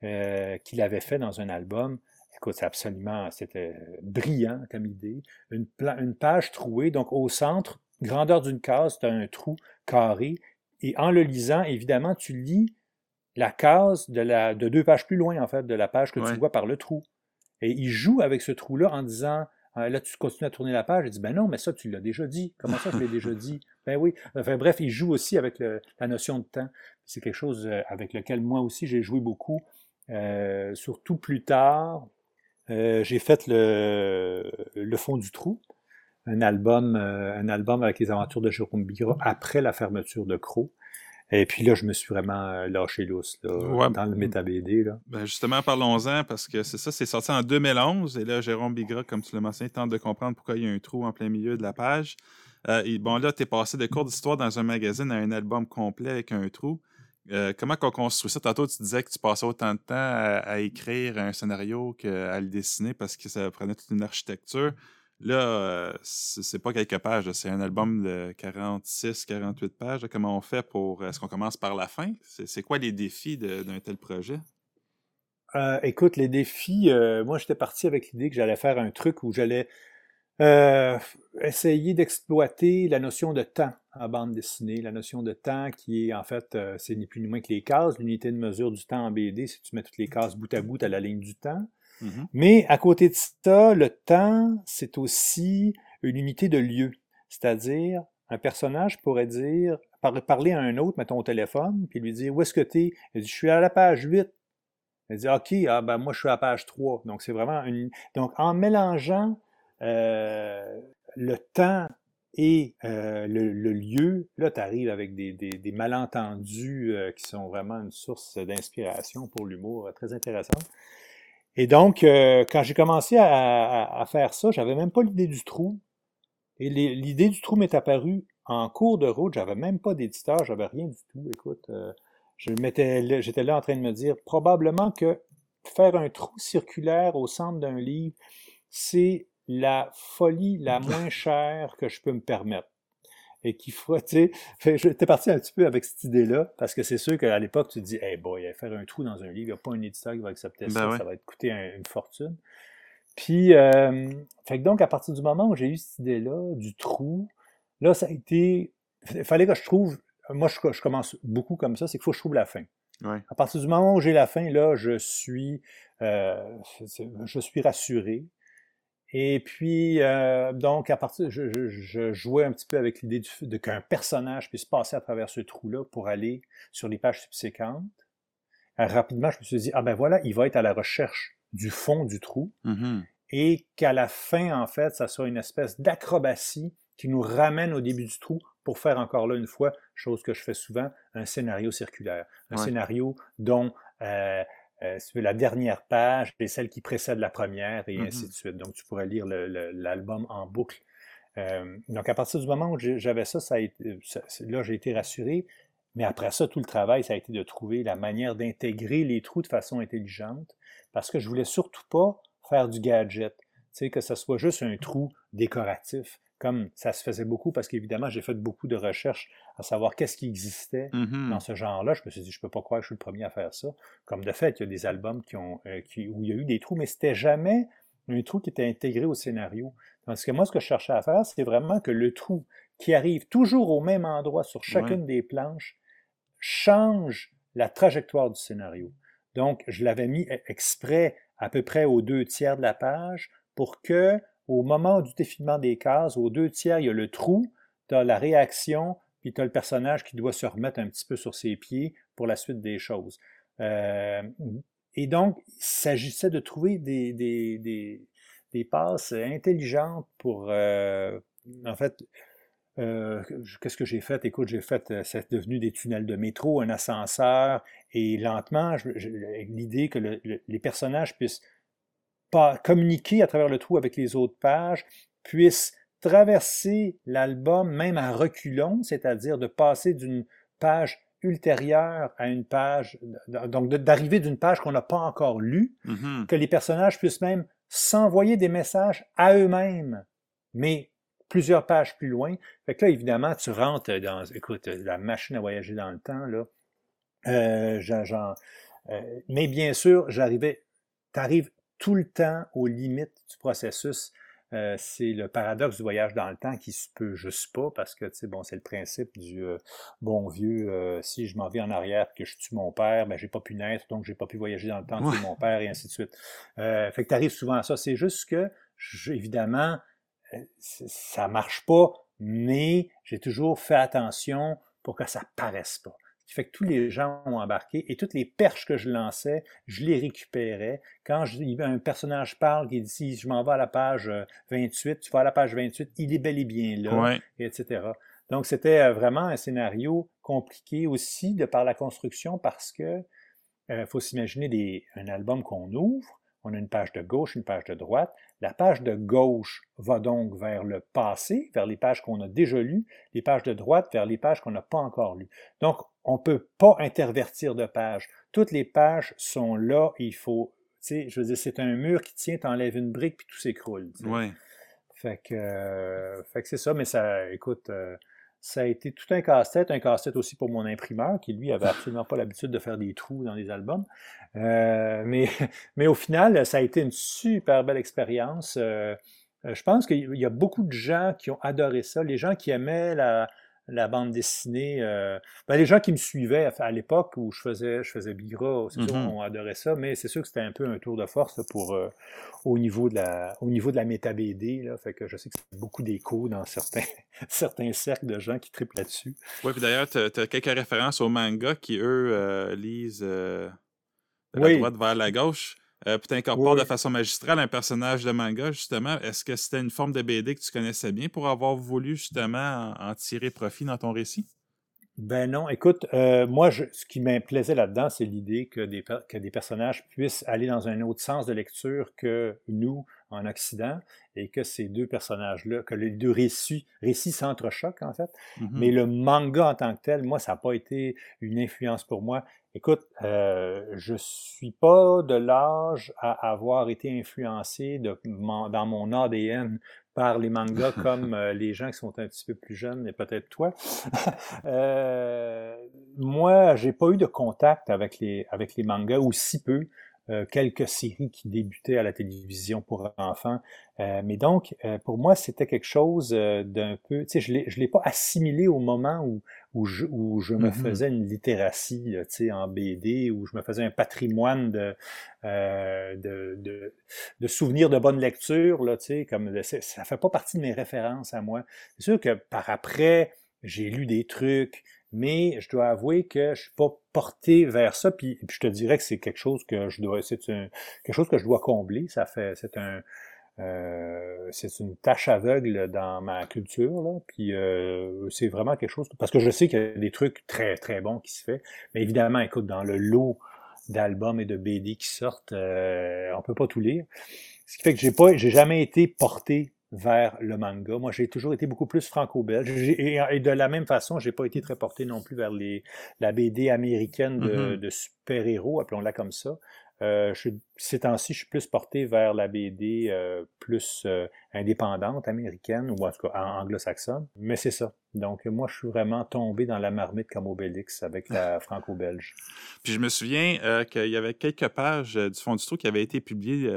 qu'il avait fait dans un album. Écoute, c'est absolument, c'était brillant comme idée. Une, une page trouée, donc au centre, grandeur d'une case, tu as un trou carré. Et en le lisant, évidemment, tu lis la case de, la, de deux pages plus loin, en fait, de la page que tu vois par le trou. Et il joue avec ce trou-là en disant ah, Là, tu continues à tourner la page. Il dit Ben non, mais ça, tu l'as déjà dit. Comment ça, je l'ai déjà dit Ben oui. Enfin, bref, il joue aussi avec la notion de temps. C'est quelque chose euh, avec lequel moi aussi j'ai joué beaucoup. Euh, surtout plus tard, euh, j'ai fait le, le fond du trou un album, euh, un album avec les aventures de Jérôme Bigra après la fermeture de Crow. Et puis là, je me suis vraiment euh, lâché lousse dans le méta-BD. Ben justement, parlons-en, parce que c'est ça, c'est sorti en 2011. Et là, Jérôme Bigra, comme tu l'as mentionné, tente de comprendre pourquoi il y a un trou en plein milieu de la page. Euh, et bon, là, tu es passé de cours d'histoire dans un magazine à un album complet avec un trou. comment on construit ça? Tantôt, tu disais que tu passais autant de temps à écrire un scénario qu'à le dessiner parce que ça prenait toute une architecture. Là, euh, c'est pas quelques pages, c'est un album de 46, 48 pages. Comment on fait pour. Est-ce qu'on commence par la fin? C'est quoi les défis d'un tel projet? Euh, écoute, les défis, euh, moi j'étais parti avec l'idée que j'allais faire un truc où j'allais essayer d'exploiter la notion de temps en bande dessinée, la notion de temps qui est en fait, c'est ni plus ni moins que les cases, l'unité de mesure du temps en BD, si tu mets toutes les cases bout à bout à la ligne du temps. Mm-hmm. Mais à côté de ça, le temps, c'est aussi une unité de lieu. C'est-à-dire, un personnage pourrait dire, parler à un autre, mettons au téléphone, puis lui dire Où est-ce que tu es Il dit Je suis à la page 8. Il dit OK, ah, ben, moi je suis à la page 3. Donc c'est vraiment une. Donc en mélangeant euh, le temps et euh, le, lieu, là, tu arrives avec des, des, malentendus euh, qui sont vraiment une source d'inspiration pour l'humour très intéressante. Et donc, euh, quand j'ai commencé à, faire ça, j'avais même pas l'idée du trou. Et l'idée du trou m'est apparue en cours de route. J'avais même pas d'éditeur, j'avais rien du tout. Écoute, euh, j'étais là en train de me dire probablement que faire un trou circulaire au centre d'un livre, c'est la folie la moins chère que je peux me permettre et qui fera, tu sais, j'étais parti un petit peu avec cette idée-là, parce que c'est sûr qu'à l'époque, tu te dis, hey boy, faire un trou dans un livre, il n'y a pas un éditeur qui va accepter ça, ben ça va coûter une fortune. Puis, euh, fait que donc, à partir du moment où j'ai eu cette idée-là, du trou, là, ça a été, il fallait que je trouve, moi, je, commence beaucoup comme ça, c'est qu'il faut que je trouve la fin. À partir du moment où j'ai la fin, là, je suis, euh, je suis rassuré. Et puis, euh, donc, à partir, je, je, jouais un petit peu avec l'idée de qu'un personnage puisse passer à travers ce trou-là pour aller sur les pages subséquentes. rapidement, je me suis dit, ah ben voilà, il va être à la recherche du fond du trou. Mm-hmm. Et qu'à la fin, en fait, ça soit une espèce d'acrobatie qui nous ramène au début du trou pour faire encore là une fois, chose que je fais souvent, un scénario circulaire. Un scénario dont euh, euh, la dernière page est celle qui précède la première et ainsi mm-hmm. de suite. Donc, tu pourrais lire l'album en boucle. Euh, donc, à partir du moment où j'avais ça, ça, a été, là, j'ai été rassuré. Mais après ça, tout le travail, ça a été de trouver la manière d'intégrer les trous de façon intelligente parce que je voulais surtout pas faire du gadget. Tu sais, que ce soit juste un trou décoratif comme ça se faisait beaucoup, parce qu'évidemment, j'ai fait beaucoup de recherches à savoir qu'est-ce qui existait mm-hmm. dans ce genre-là. Je me suis dit, je peux pas croire que je suis le premier à faire ça. Comme de fait, il y a des albums qui ont, euh, qui, où il y a eu des trous, mais c'était jamais un trou qui était intégré au scénario. Tandis que moi, ce que je cherchais à faire, c'était vraiment que le trou qui arrive toujours au même endroit sur chacune des planches change la trajectoire du scénario. Donc, je l'avais mis e-, exprès à peu près aux deux tiers de la page pour que au moment du défilement des cases, aux deux tiers, il y a le trou, tu as la réaction, puis tu as le personnage qui doit se remettre un petit peu sur ses pieds pour la suite des choses. Euh, et donc, il s'agissait de trouver des, passes intelligentes pour, euh, en fait, euh, qu'est-ce que j'ai fait? Écoute, j'ai fait, c'est devenu des tunnels de métro, un ascenseur, et lentement, l'idée que les personnages puissent communiquer à travers le trou avec les autres pages, puisse traverser l'album même à reculons, c'est-à-dire de passer d'une page ultérieure à une page, donc d'arriver d'une page qu'on n'a pas encore lue, mm-hmm. que les personnages puissent même s'envoyer des messages à eux-mêmes, mais plusieurs pages plus loin. Fait que là, évidemment, tu rentres dans, écoute, la machine à voyager dans le temps, là. Euh, genre, euh, mais bien sûr, j'arrivais, tu arrives tout le temps aux limites du processus. Euh, c'est le paradoxe du voyage dans le temps qui se peut juste pas parce que bon, c'est le principe du euh, bon vieux euh, si je m'en vais en arrière que je tue mon père, ben j'ai pas pu naître, donc j'ai pas pu voyager dans le temps, tuer mon père et ainsi de suite. fait que tu arrives souvent à ça. C'est juste que évidemment, ça marche pas, mais j'ai toujours fait attention pour que ça paraisse pas qui fait que tous les gens ont embarqué et toutes les perches que je lançais, je les récupérais. Quand je, un personnage parle qui dit je m'en vais à la page 28, euh, tu vas à la page 28, il est bel et bien là, etc. Donc c'était euh, vraiment un scénario compliqué aussi de par la construction parce que euh, faut s'imaginer un album qu'on ouvre, on a une page de gauche, une page de droite. La page de gauche va donc vers le passé, vers les pages qu'on a déjà lues, les pages de droite vers les pages qu'on n'a pas encore lues. Donc, on ne peut pas intervertir de pages. Toutes les pages sont là il faut, tu sais, je veux dire, c'est un mur qui tient, t'enlèves une brique puis tout s'écroule. Oui. Fait que, euh, fait que c'est ça, mais ça, écoute, euh, ça a été tout un casse-tête, un casse-tête aussi pour mon imprimeur, qui lui avait absolument pas l'habitude de faire des trous dans les albums. Euh, mais, au final, ça a été une super belle expérience. Euh, je pense qu'il y a beaucoup de gens qui ont adoré ça. Les gens qui aimaient la, la bande dessinée. Euh, ben, les gens qui me suivaient à, l'époque où je faisais, je faisais Bigra, c'est sûr, mm-hmm. on adorait ça, mais c'est sûr que c'était un peu un tour de force pour, euh, au, niveau de la, au niveau de la méta BD. Là, fait que je sais que c'est beaucoup d'échos dans certains, certains cercles de gens qui triplent là-dessus. Oui, puis d'ailleurs, tu as, quelques références aux mangas qui, eux, euh, lisent de la droite vers la gauche. Euh, puis tu incorpores de façon magistrale un personnage de manga, justement. Est-ce que c'était une forme de BD que tu connaissais bien pour avoir voulu justement en, tirer profit dans ton récit? Ben non, écoute, euh, moi, ce qui m'implaisait là-dedans, c'est l'idée que des, que des personnages puissent aller dans un autre sens de lecture que nous, en Occident, et que ces deux personnages-là, que les deux récits, récits s'entrechoquent, en fait. Mm-hmm. Mais le manga en tant que tel, moi, ça n'a pas été une influence pour moi. Écoute, euh, je suis pas de l'âge à avoir été influencé de, dans mon ADN par les mangas comme euh, les gens qui sont un petit peu plus jeunes et peut-être toi. euh, moi, j'ai pas eu de contact avec les avec les mangas ou si peu. Euh, quelques séries qui débutaient à la télévision pour enfants. Euh, mais donc, euh, pour moi, c'était quelque chose d'un peu... Tu sais, je ne l'ai pas assimilé au moment où, où, je, où je me mm-hmm. faisais une littératie, tu sais, en BD, où je me faisais un patrimoine de, de, de, de, souvenirs de bonne lecture, là, tu sais, comme... Ça fait pas partie de mes références à moi. C'est sûr que par après, j'ai lu des trucs, mais je dois avouer que je suis pas porté vers ça. Puis, je te dirais que c'est quelque chose que je dois, c'est quelque chose que je dois combler. Ça fait, c'est un, euh, c'est une tâche aveugle dans ma culture. Là. Puis euh, c'est vraiment quelque chose parce que je sais qu'il y a des trucs très très bons qui se fait. Mais évidemment, écoute, dans le lot d'albums et de BD qui sortent, euh, on peut pas tout lire. Ce qui fait que j'ai pas, j'ai jamais été porté vers le manga. Moi, j'ai toujours été beaucoup plus franco-belge. Et, de la même façon, j'ai pas été très porté non plus vers les, la BD américaine de, mm-hmm. super-héros, appelons-la comme ça. Euh, je, ces temps-ci, je suis plus porté vers la BD euh, plus euh, indépendante américaine, ou en tout cas anglo-saxonne. Mais c'est ça. Donc, moi, je suis vraiment tombé dans la marmite comme Obélix avec la franco-belge. Puis je me souviens euh, qu'il y avait quelques pages du fond du trou qui avaient été publiées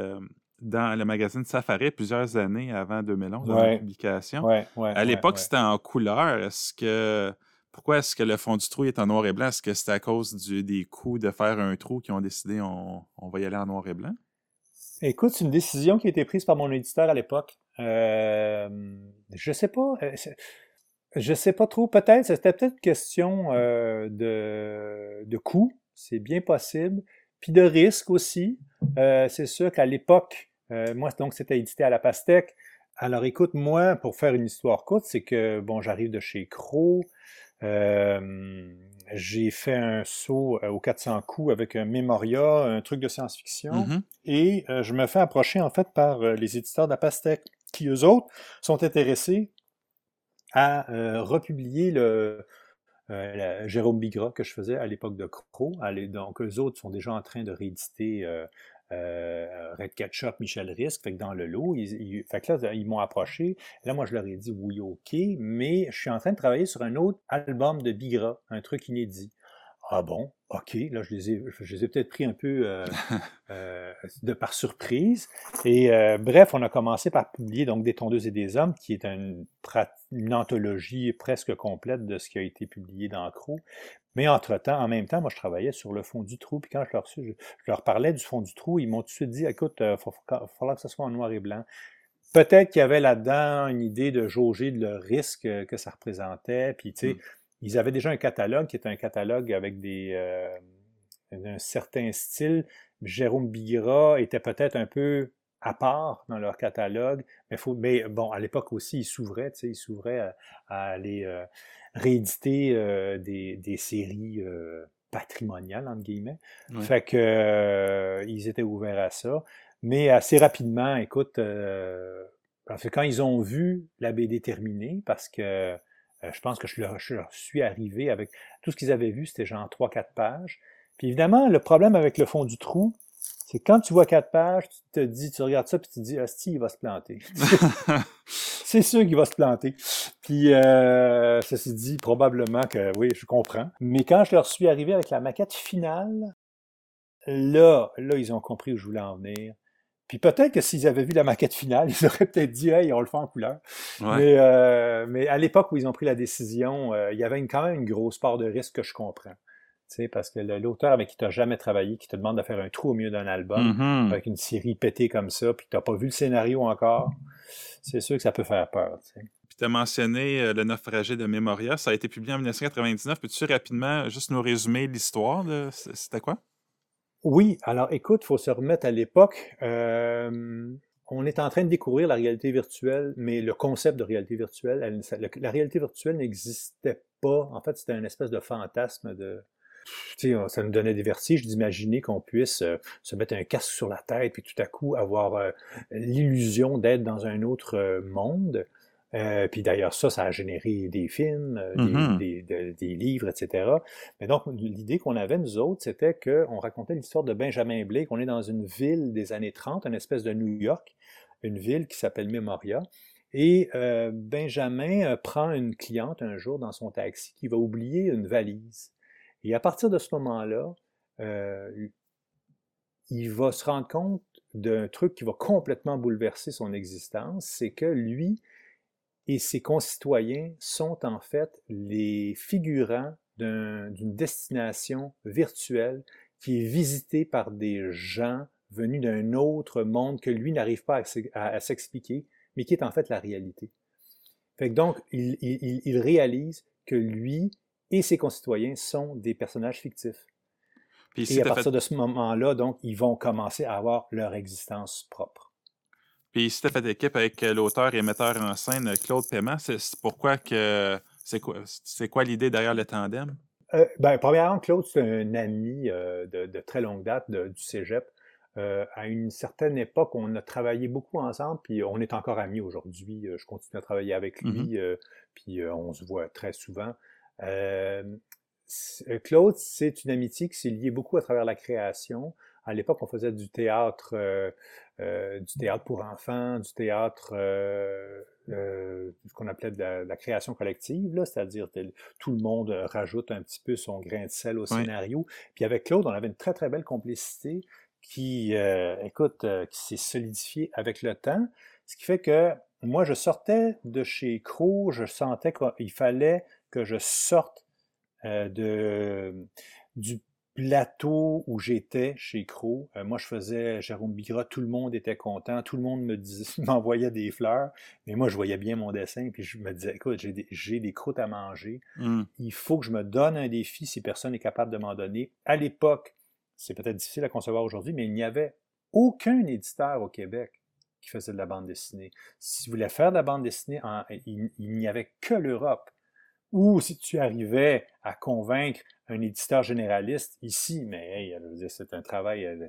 dans le magazine Safari plusieurs années avant 2011, dans la publication. à l'époque, c'était en couleur. Est-ce que pourquoi est-ce que le fond du trou est en noir et blanc? Est-ce que c'était à cause du, des coups de faire un trou qui ont décidé on, on va y aller en noir et blanc? Écoute, c'est une décision qui a été prise par mon éditeur à l'époque. Euh, je sais pas. Euh, je sais pas trop. Peut-être, c'était peut-être une question euh, de, de coût. C'est bien possible. Puis de risque aussi. Euh, c'est sûr qu'à l'époque, euh, moi, donc, c'était édité à la pastèque. Alors, écoute, moi, pour faire une histoire courte, c'est que, bon, j'arrive de chez Crow. Euh, j'ai fait un saut au 400 coups avec un Memoria, un truc de science-fiction. Mm-hmm. Et je me fais approcher, en fait, par les éditeurs de la pastèque, qui, eux autres, sont intéressés à republier le, euh, Jérôme Bigra que je faisais à l'époque de Crow. Donc, eux autres sont déjà en train de rééditer euh, euh, Red Ketchup, Michel Risque. Fait que dans le lot, ils, fait que là, ils m'ont approché. Là, moi, je leur ai dit oui, OK, mais je suis en train de travailler sur un autre album de Bigra, un truc inédit. Ah bon, OK, là, je les ai, je les ai peut-être pris un peu euh, euh, de par surprise. Et euh, bref, on a commencé par publier donc Des tondeuses et des hommes, qui est une, une, anthologie presque complète de ce qui a été publié dans Crow. Mais entre-temps, en même temps, moi, je travaillais sur le fond du trou. Puis quand je leur, je, leur parlais du fond du trou, ils m'ont tout de suite dit, écoute, il va falloir que ce soit en noir et blanc. Peut-être qu'il y avait là-dedans une idée de jauger le risque que ça représentait. Puis, tu sais, mmh ils avaient déjà un catalogue qui est un catalogue avec des, euh, un certain style. Jérôme Bigra était peut-être un peu à part dans leur catalogue, mais, faut, mais bon, à l'époque aussi, ils s'ouvraient, tu sais, ils s'ouvraient à, aller euh, rééditer euh, des, des, séries patrimoniales, entre guillemets. Fait que ils étaient ouverts à ça. Mais assez rapidement, écoute, parce que quand ils ont vu la BD terminée, parce que euh, je pense que je leur, suis arrivé avec tout ce qu'ils avaient vu, c'était genre 3-4 pages. Puis évidemment, le problème avec le fond du trou, c'est quand tu vois 4 pages, tu te dis, tu regardes ça, puis tu te dis, Asti, il va se planter. c'est sûr qu'il va se planter. Puis, euh, ceci dit, probablement que oui, je comprends. Mais quand je leur suis arrivé avec la maquette finale, là, là, ils ont compris où je voulais en venir. Puis peut-être que s'ils avaient vu la maquette finale, ils auraient peut-être dit Hey, on le fait en couleur. Mais, euh, mais, à l'époque où ils ont pris la décision, euh, il y avait une, quand même une grosse part de risque que je comprends. Tu sais, parce que l'auteur avec qui tu n'as jamais travaillé, qui te demande de faire un trou au milieu d'un album, mm-hmm. avec une série pétée comme ça, puis tu n'as pas vu le scénario encore, c'est sûr que ça peut faire peur. Puis tu as mentionné euh, Le naufragé de Memoria. Ça a été publié en 1999. Peux-tu rapidement juste nous résumer l'histoire? C'était quoi? Oui, alors écoute, il faut se remettre à l'époque. Euh, on est en train de découvrir la réalité virtuelle, mais le concept de réalité virtuelle, la réalité virtuelle n'existait pas. En fait, c'était une espèce de fantasme de, ça nous donnait des vertiges d'imaginer qu'on puisse euh, se mettre un casque sur la tête puis tout à coup avoir euh, l'illusion d'être dans un autre monde. Euh, puis d'ailleurs, ça, ça a généré des films, euh, mm-hmm. des, des, livres, etc. Mais donc, l'idée qu'on avait, nous autres, c'était qu'on racontait l'histoire de Benjamin Blake. On est dans une ville des années 30, une espèce de New York, une ville qui s'appelle Memoria. Et euh, Benjamin prend une cliente un jour dans son taxi qui va oublier une valise. Et à partir de ce moment-là, il va se rendre compte d'un truc qui va complètement bouleverser son existence, c'est que lui et ses concitoyens sont en fait les figurants d'une destination virtuelle qui est visitée par des gens venus d'un autre monde que lui n'arrive pas à, s'expliquer, mais qui est en fait la réalité. Fait donc, il réalise que lui et ses concitoyens sont des personnages fictifs et à partir de ce moment-là, donc, ils vont commencer à avoir leur existence propre. Puis si tu as fait équipe avec euh, l'auteur et metteur en scène Claude Paiement, c'est pourquoi que c'est quoi, quoi l'idée derrière le tandem? Euh, ben, premièrement, Claude, c'est un ami euh, de, très longue date du Cégep. à une certaine époque, on a travaillé beaucoup ensemble, puis on est encore amis aujourd'hui. Je continue à travailler avec lui, puis on se voit très souvent. Euh, Claude, c'est une amitié qui s'est liée beaucoup à travers la création. À l'époque, on faisait du théâtre, euh, euh, du théâtre pour enfants, du théâtre, ce qu'on appelait de la, création collective, c'est-à-dire tout le monde rajoute un petit peu son grain de sel au scénario. Puis avec Claude, on avait une très très belle complicité qui, écoute, qui s'est solidifiée avec le temps, ce qui fait que moi, je sortais de chez Crow, je sentais qu'il fallait que je sorte euh, de, du plateau où j'étais chez Crow. Euh, moi, je faisais Jérôme Bigra, tout le monde était content, tout le monde me m'envoyait des fleurs, mais moi, je voyais bien mon dessin, puis je me disais, écoute, j'ai des, des, croûtes à manger, mmh. il faut que je me donne un défi si personne n'est capable de m'en donner. À l'époque, c'est peut-être difficile à concevoir aujourd'hui, mais il n'y avait aucun éditeur au Québec qui faisait de la bande dessinée. Si vous voulez faire de la bande dessinée, il n'y avait que l'Europe ou si tu arrivais à convaincre un éditeur généraliste ici, mais c'est un travail euh,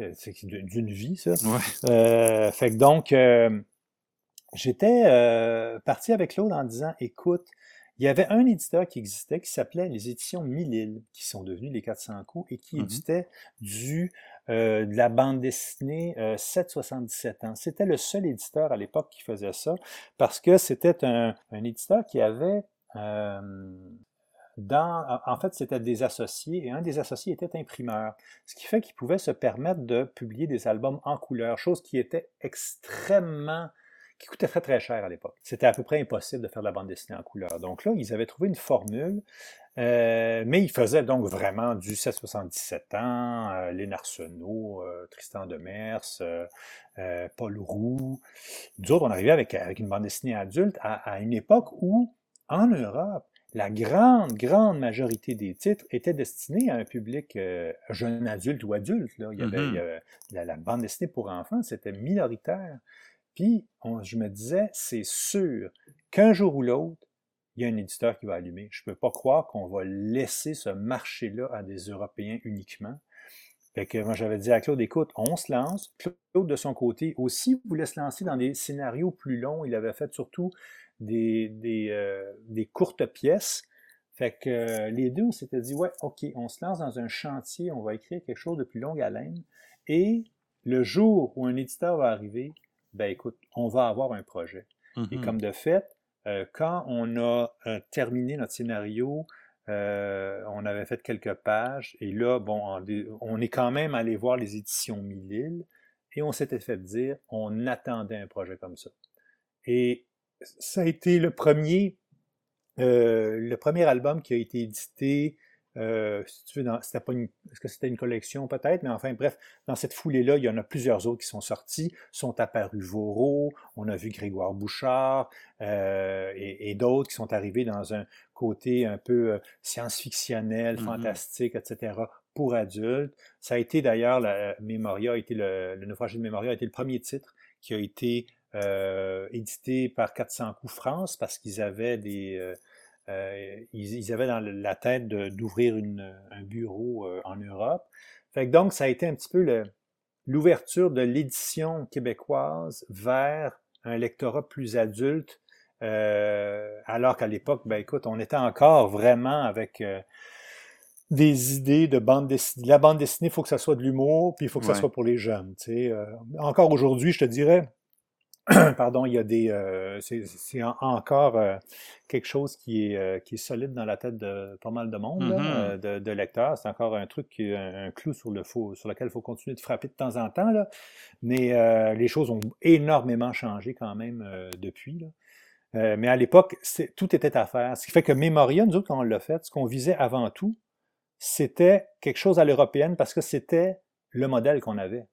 euh, d'une vie, ça. Euh, fait que donc, j'étais parti avec Claude en disant, écoute, il y avait un éditeur qui existait qui s'appelait les éditions Mille qui sont devenues les 400 coups et qui mmh éditait du, de la bande dessinée 777 ans. C'était le seul éditeur à l'époque qui faisait ça parce que c'était un, éditeur qui avait dans, en fait, c'était des associés et un des associés était imprimeur, ce qui fait qu'il pouvait se permettre de publier des albums en couleur, chose qui était extrêmement qui coûtait très très cher à l'époque. C'était à peu près impossible de faire de la bande dessinée en couleur. Donc là, ils avaient trouvé une formule, euh, mais ils faisaient donc vraiment du 777 ans, euh, Lénard euh, Tristan Demers, euh, Paul Roux. Nous autres, on arrivait avec, avec une bande dessinée adulte à, à une époque où en Europe, la grande, grande majorité des titres étaient destinés à un public euh, jeune adulte ou adulte. Là. Il, y avait, mm-hmm. la, bande dessinée pour enfants, c'était minoritaire. Puis, je me disais, c'est sûr qu'un jour ou l'autre, il y a un éditeur qui va allumer. Je ne peux pas croire qu'on va laisser ce marché-là à des Européens uniquement. Fait que moi, j'avais dit à Claude, écoute, on se lance. Claude, de son côté, aussi voulait se lancer dans des scénarios plus longs. Il avait fait surtout des, euh, courtes pièces. Fait que euh, les deux, on s'était dit, ouais, OK, on se lance dans un chantier, on va écrire quelque chose de plus longue haleine. Et le jour où un éditeur va arriver, ben écoute, on va avoir un projet. Et mm-hmm. comme de fait, euh, quand on a terminé notre scénario, on avait fait quelques pages, et là, bon, on, est quand même allé voir les éditions Mille et on s'était fait dire, on attendait un projet comme ça. Et ça a été le premier, euh, le premier album qui a été édité. Euh, si c'était pas est-ce que c'était une collection peut-être, mais enfin bref, dans cette foulée-là, il y en a plusieurs autres qui sont sortis, sont apparus Vaureau, on a vu Grégoire Bouchard euh, et, d'autres qui sont arrivés dans un côté un peu science-fictionnel, mm-hmm. fantastique, etc. pour adultes. Ça a été d'ailleurs, Memoria a été le, le naufrage de Memoria a été le premier titre qui a été euh, édité par 400 coups France parce qu'ils avaient des euh, euh, ils, avaient dans la tête d'ouvrir un bureau en Europe. Fait donc, ça a été un petit peu l'ouverture de l'édition québécoise vers un lectorat plus adulte, alors qu'à l'époque, ben écoute, on était encore vraiment avec des idées de bande dessinée. La bande dessinée, il faut que ça soit de l'humour, puis il faut que ça soit pour les jeunes. encore aujourd'hui, je te dirais, pardon, il y a des, euh, c'est encore euh, quelque chose qui est, euh, qui est solide dans la tête de pas mal de monde, mm-hmm. de, de, lecteurs. C'est encore un truc, qui, un, un clou sur, le faux, sur lequel il faut continuer de frapper de temps en temps. Là. Mais les choses ont énormément changé quand même depuis. Là. mais à l'époque, tout était à faire. Ce qui fait que Memoria, nous autres, quand on l'a fait, ce qu'on visait avant tout, c'était quelque chose à l'européenne parce que c'était le modèle qu'on avait.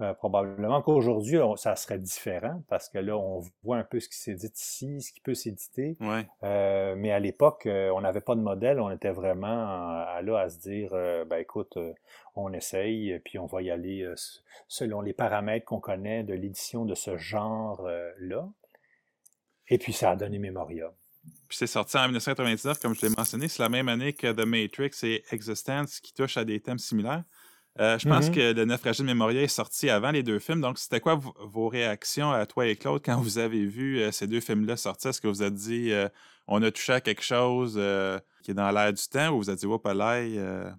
Euh, probablement qu'aujourd'hui, ça serait différent parce que là, on voit un peu ce qui s'édite ici, ce qui peut s'éditer. Euh, mais à l'époque, euh, on n'avait pas de modèle. On était vraiment à, là à se dire, ben écoute, on essaye, puis on va y aller selon les paramètres qu'on connaît de l'édition de ce genre-là. Et puis, ça a donné Memoria. Puis c'est sorti en 1999, comme je l'ai mentionné. C'est la même année que The Matrix et Existence qui touchent à des thèmes similaires. Euh, je pense mm-hmm. que Le Naufragé de Mémorial est sorti avant les deux films. Donc, c'était quoi vos réactions à toi et Claude quand vous avez vu euh, ces deux films-là sortir? Est-ce que vous avez dit euh, on a touché à quelque chose qui est dans l'air du temps ou vous avez dit oh, là,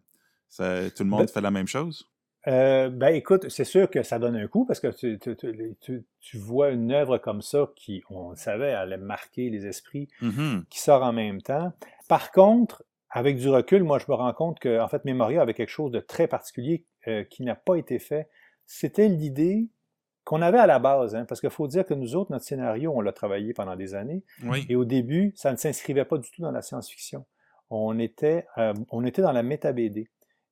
tout le monde ben fait la même chose? ben écoute, c'est sûr que ça donne un coup parce que tu, vois une œuvre comme ça qui, on savait, allait marquer les esprits, mm-hmm. qui sort en même temps. Par contre, avec du recul, moi, je me rends compte que, en fait, Memoria avait quelque chose de très particulier euh, qui n'a pas été fait. C'était l'idée qu'on avait à la base, hein, parce qu'il faut dire que nous autres, notre scénario, on l'a travaillé pendant des années, et au début, ça ne s'inscrivait pas du tout dans la science-fiction. On était, euh, on était dans la méta-BD.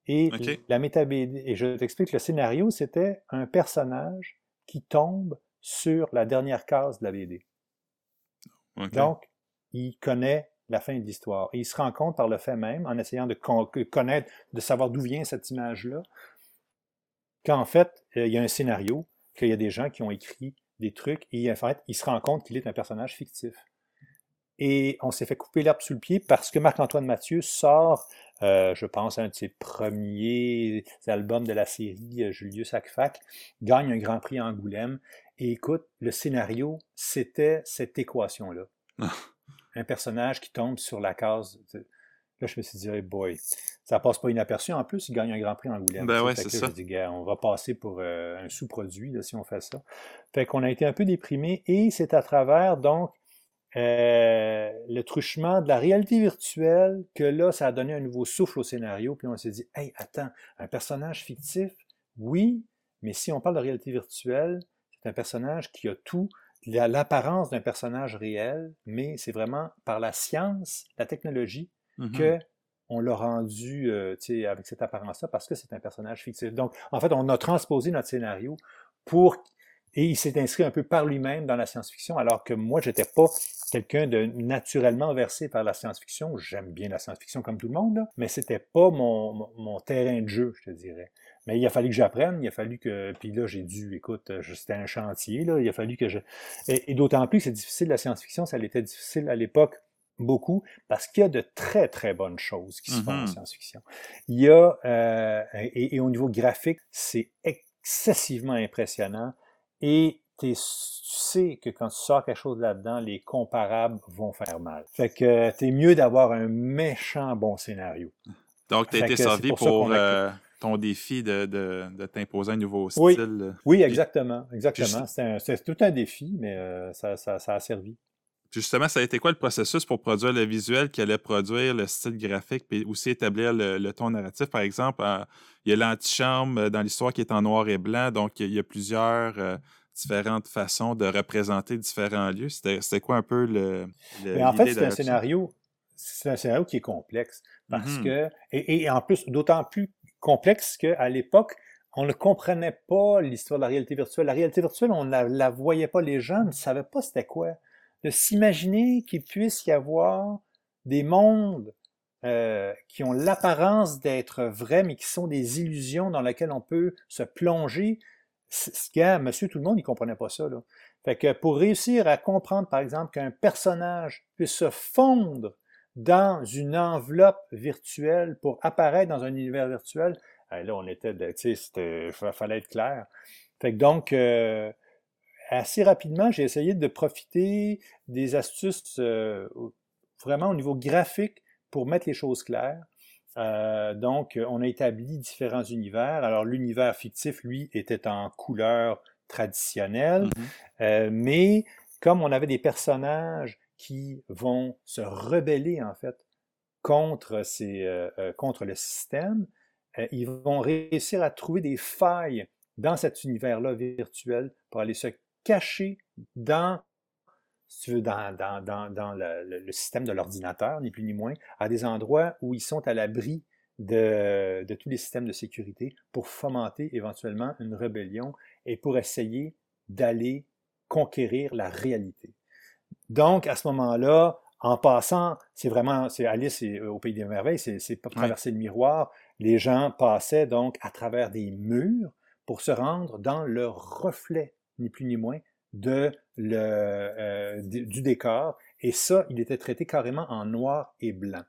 Et la méta-BD, et je t'explique, le scénario, c'était un personnage qui tombe sur la dernière case de la BD. Donc, il connaît la fin de l'histoire. Et il se rend compte par le fait même, en essayant de connaître, de savoir d'où vient cette image-là, qu'en fait, euh, il y a un scénario, qu'il y a des gens qui ont écrit des trucs, et en fait, il se rend compte qu'il est un personnage fictif. Et on s'est fait couper l'herbe sous le pied parce que Marc-Antoine Mathieu sort, euh, je pense, un de ses premiers albums de la série, euh, Julius Akfak, gagne un grand prix à Angoulême. Et écoute, le scénario, c'était cette équation-là. Un personnage qui tombe sur la case. Là, je me suis dit, boy, ça passe pas inaperçu. En plus, il gagne un grand prix en Angoulême. Ben ouais, c'est ça. on va passer pour euh, un sous-produit si on fait ça. Fait qu'on a été un peu déprimé et c'est à travers, donc, euh, le truchement de la réalité virtuelle que là, ça a donné un nouveau souffle au scénario. Puis on s'est dit, hey, attends, un personnage fictif, oui, mais si on parle de réalité virtuelle, c'est un personnage qui a tout il a l'apparence d'un personnage réel, mais c'est vraiment par la science, la technologie, qu'on mm-hmm. que on l'a rendu euh, avec cette apparence-là parce que c'est un personnage fictif. Donc, en fait, on a transposé notre scénario pour et il s'est inscrit un peu par lui-même dans la science-fiction, alors que moi, j'étais pas quelqu'un de naturellement versé par la science-fiction. J'aime bien la science-fiction comme tout le monde, là, mais c'était pas mon, mon, terrain de jeu, je te dirais. Mais il a fallu que j'apprenne, il a fallu que. Puis là, j'ai dû, écoute, c'était un chantier, là. Il a fallu que je. Et, d'autant plus que c'est difficile la science-fiction, ça l'était difficile à l'époque beaucoup, parce qu'il y a de très, très bonnes choses qui se font en mm-hmm. science-fiction. Il y a, euh, et, au niveau graphique, c'est excessivement impressionnant. Et tu sais que quand tu sors quelque chose là-dedans, les comparables vont faire mal. Fait que t'es mieux d'avoir un méchant bon scénario. Donc, tu as été servi pour, ton défi de, de, t'imposer un nouveau style. Oui, exactement. exactement. C'est tout un défi, mais euh, ça, ça, ça, a servi. Justement, ça a été quoi le processus pour produire le visuel qui allait produire le style graphique et aussi établir le, ton narratif? Par exemple, il y a l'antichambre euh, dans l'histoire qui est en noir et blanc, donc il y a, plusieurs euh, différentes façons de représenter différents lieux. C'était quoi un peu le. le en fait, c'est un scénario. C'est un scénario qui est complexe parce mm-hmm. que et, et, en plus d'autant plus complexe qu'à l'époque, on ne comprenait pas l'histoire de la réalité virtuelle. La réalité virtuelle, on ne la, voyait pas, les gens ne savaient pas c'était quoi. De s'imaginer qu'il puisse y avoir des mondes euh, qui ont l'apparence d'être vrais, mais qui sont des illusions dans lesquelles on peut se plonger. Ce gars, monsieur tout le monde, il comprenait pas ça. Là. Fait que pour réussir à comprendre, par exemple, qu'un personnage puisse se fondre dans une enveloppe virtuelle pour apparaître dans un univers virtuel, là, on était, tu sais, il fallait être clair. Fait que donc, euh, assez rapidement, j'ai essayé de profiter des astuces euh, vraiment au niveau graphique pour mettre les choses claires. Euh, donc, on a établi différents univers. Alors, l'univers fictif, lui, était en couleur traditionnelle. Mm-hmm. mais comme on avait des personnages qui vont se rebeller, en fait, contre, ces, contre le système, ils vont réussir à trouver des failles dans cet univers-là virtuel pour aller se cacher dans, dans, le, système de l'ordinateur, ni plus ni moins, à des endroits où ils sont à l'abri de, de, tous les systèmes de sécurité pour fomenter éventuellement une rébellion et pour essayer d'aller conquérir la réalité. Donc, à ce moment-là, en passant, c'est vraiment, c'est Alice au Pays des Merveilles, c'est pas traverser le miroir. Les gens passaient donc à travers des murs pour se rendre dans le reflet, ni plus ni moins, de le, euh, du décor. Et ça, il était traité carrément en noir et blanc.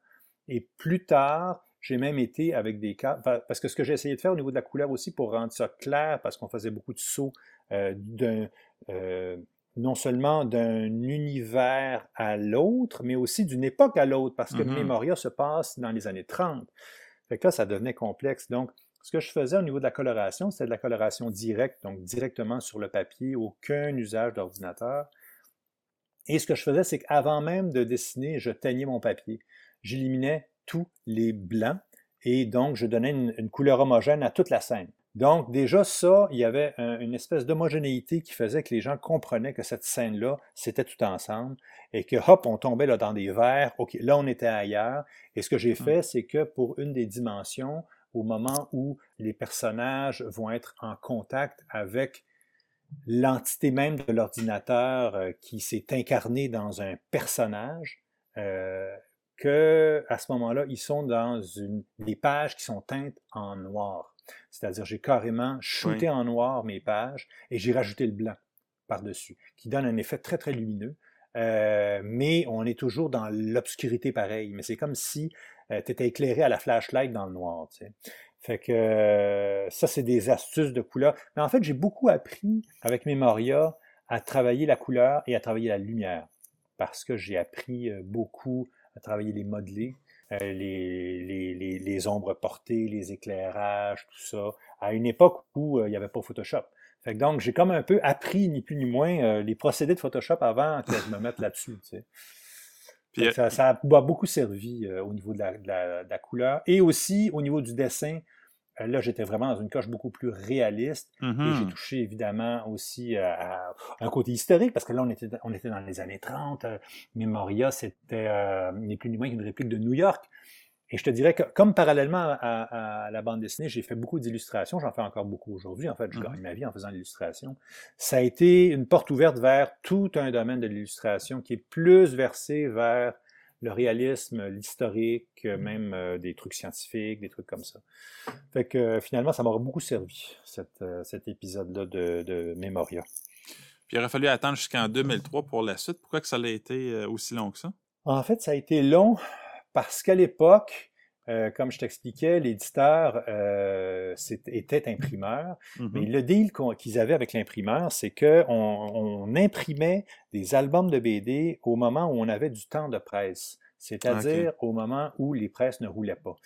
Et plus tard, j'ai même été avec des cas, parce que ce que j'ai essayé de faire au niveau de la couleur aussi pour rendre ça clair, parce qu'on faisait beaucoup de sauts euh, d'un, euh, non seulement d'un univers à l'autre, mais aussi d'une époque à l'autre, parce que mm-hmm. Memoria se passe dans les années 30. Fait que là, ça devenait complexe. Donc, ce que je faisais au niveau de la coloration, c'était de la coloration directe, donc directement sur le papier, aucun usage d'ordinateur. Et ce que je faisais, c'est qu'avant même de dessiner, je teignais mon papier. J'éliminais tous les blancs et donc je donnais une, couleur homogène à toute la scène. Donc déjà ça, il y avait une espèce d'homogénéité qui faisait que les gens comprenaient que cette scène-là, c'était tout ensemble et que hop, on tombait là dans des verres, ok, là on était ailleurs. Et ce que j'ai mmh. fait, c'est que pour une des dimensions, au moment où les personnages vont être en contact avec l'entité même de l'ordinateur euh, qui s'est incarné dans un personnage, euh, que à ce moment-là, ils sont dans une, des pages qui sont teintes en noir. C'est-à-dire, j'ai carrément shooté en noir mes pages et j'ai rajouté le blanc par-dessus, qui donne un effet très, très lumineux. Euh, mais on est toujours dans l'obscurité pareil. Mais c'est comme si euh, tu étais éclairé à la flashlight dans le noir. Tu sais. Fait que euh, ça, c'est des astuces de couleur. Mais en fait, j'ai beaucoup appris avec Memoria à travailler la couleur et à travailler la lumière. Parce que j'ai appris beaucoup à travailler les modelés, les, les, les, les, ombres portées, les éclairages, tout ça, à une époque où il n'y avait pas Photoshop donc, j'ai comme un peu appris, ni plus ni moins, euh, les procédés de Photoshop avant que je me mette là-dessus. Euh, ça, ça, a beaucoup servi euh, au niveau de la, couleur et aussi au niveau du dessin. là, j'étais vraiment dans une coche beaucoup plus réaliste et j'ai mm-hmm. touché évidemment aussi à, un côté historique parce que là, on était, on était dans les années 30. Memoria, c'était ni plus ni moins qu'une réplique de New York. Et je te dirais que, comme parallèlement à, la bande dessinée, j'ai fait beaucoup d'illustrations, j'en fais encore beaucoup aujourd'hui, en fait, je mmh gagne ma vie en faisant de l'illustration. Ça a été une porte ouverte vers tout un domaine de l'illustration qui est plus versé vers le réalisme, l'historique, mmh même euh, des trucs scientifiques, des trucs comme ça. Fait que finalement, ça m'aura beaucoup servi, euh, cet épisode-là de, de Memoria. Puis il aurait fallu attendre jusqu'en 2003 pour la suite. Pourquoi que ça a été euh, aussi long que ça? En fait, ça a été long parce qu'à l'époque, euh, comme je t'expliquais, l'éditeur euh, était imprimeur. Mm-hmm. Mais le deal qu'ils avaient avec l'imprimeur, c'est qu'on on imprimait des albums de BD au moment où on avait du temps de presse, c'est-à-dire au moment où les presses ne roulaient pas.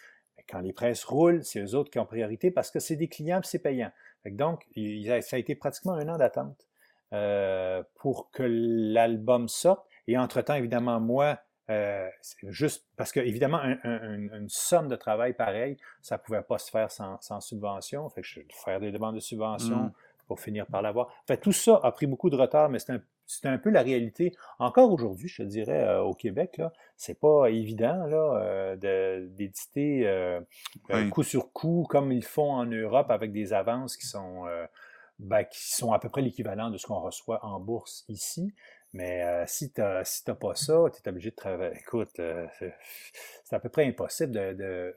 Quand les presses roulent, c'est eux autres qui ont priorité parce que c'est des clients et c'est payant. Donc, ça a été pratiquement un an d'attente euh, pour que l'album sorte. Et entre-temps, évidemment, moi, euh, juste parce que, évidemment, une somme de travail pareille, ça ne pouvait pas se faire sans, subvention. Fait que je faire des demandes de subvention mmh. pour finir par l'avoir. fait, tout ça a pris beaucoup de retard, mais c'est un, peu la réalité. Encore aujourd'hui, je te dirais, euh, au Québec, c'est pas évident là, euh, d'éditer coup sur coup comme ils font en Europe avec des avances qui sont, ben, qui sont à peu près l'équivalent de ce qu'on reçoit en bourse ici. Mais euh, si tu n'as si pas ça, tu es obligé de travailler. Écoute, euh, c'est à peu près impossible de, de,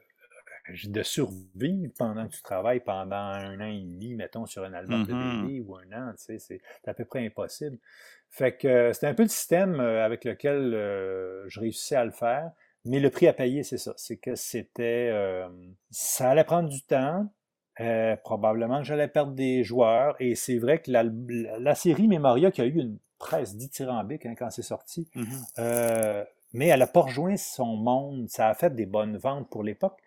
de, survivre pendant que tu travailles pendant un an et demi, mettons, sur un album de mm-hmm. BD ou un an. Tu sais, c'est à peu près impossible. Fait que euh, c'était un peu le système avec lequel je réussissais à le faire. Mais le prix à payer, c'est ça. C'est que c'était. ça allait prendre du temps. probablement que j'allais perdre des joueurs. Et c'est vrai que la, la, série Memoria, qui a eu une presse dithyrambique hein, quand c'est sorti. Mmh euh, mais elle n'a pas rejoint son monde. Ça a fait des bonnes ventes pour l'époque,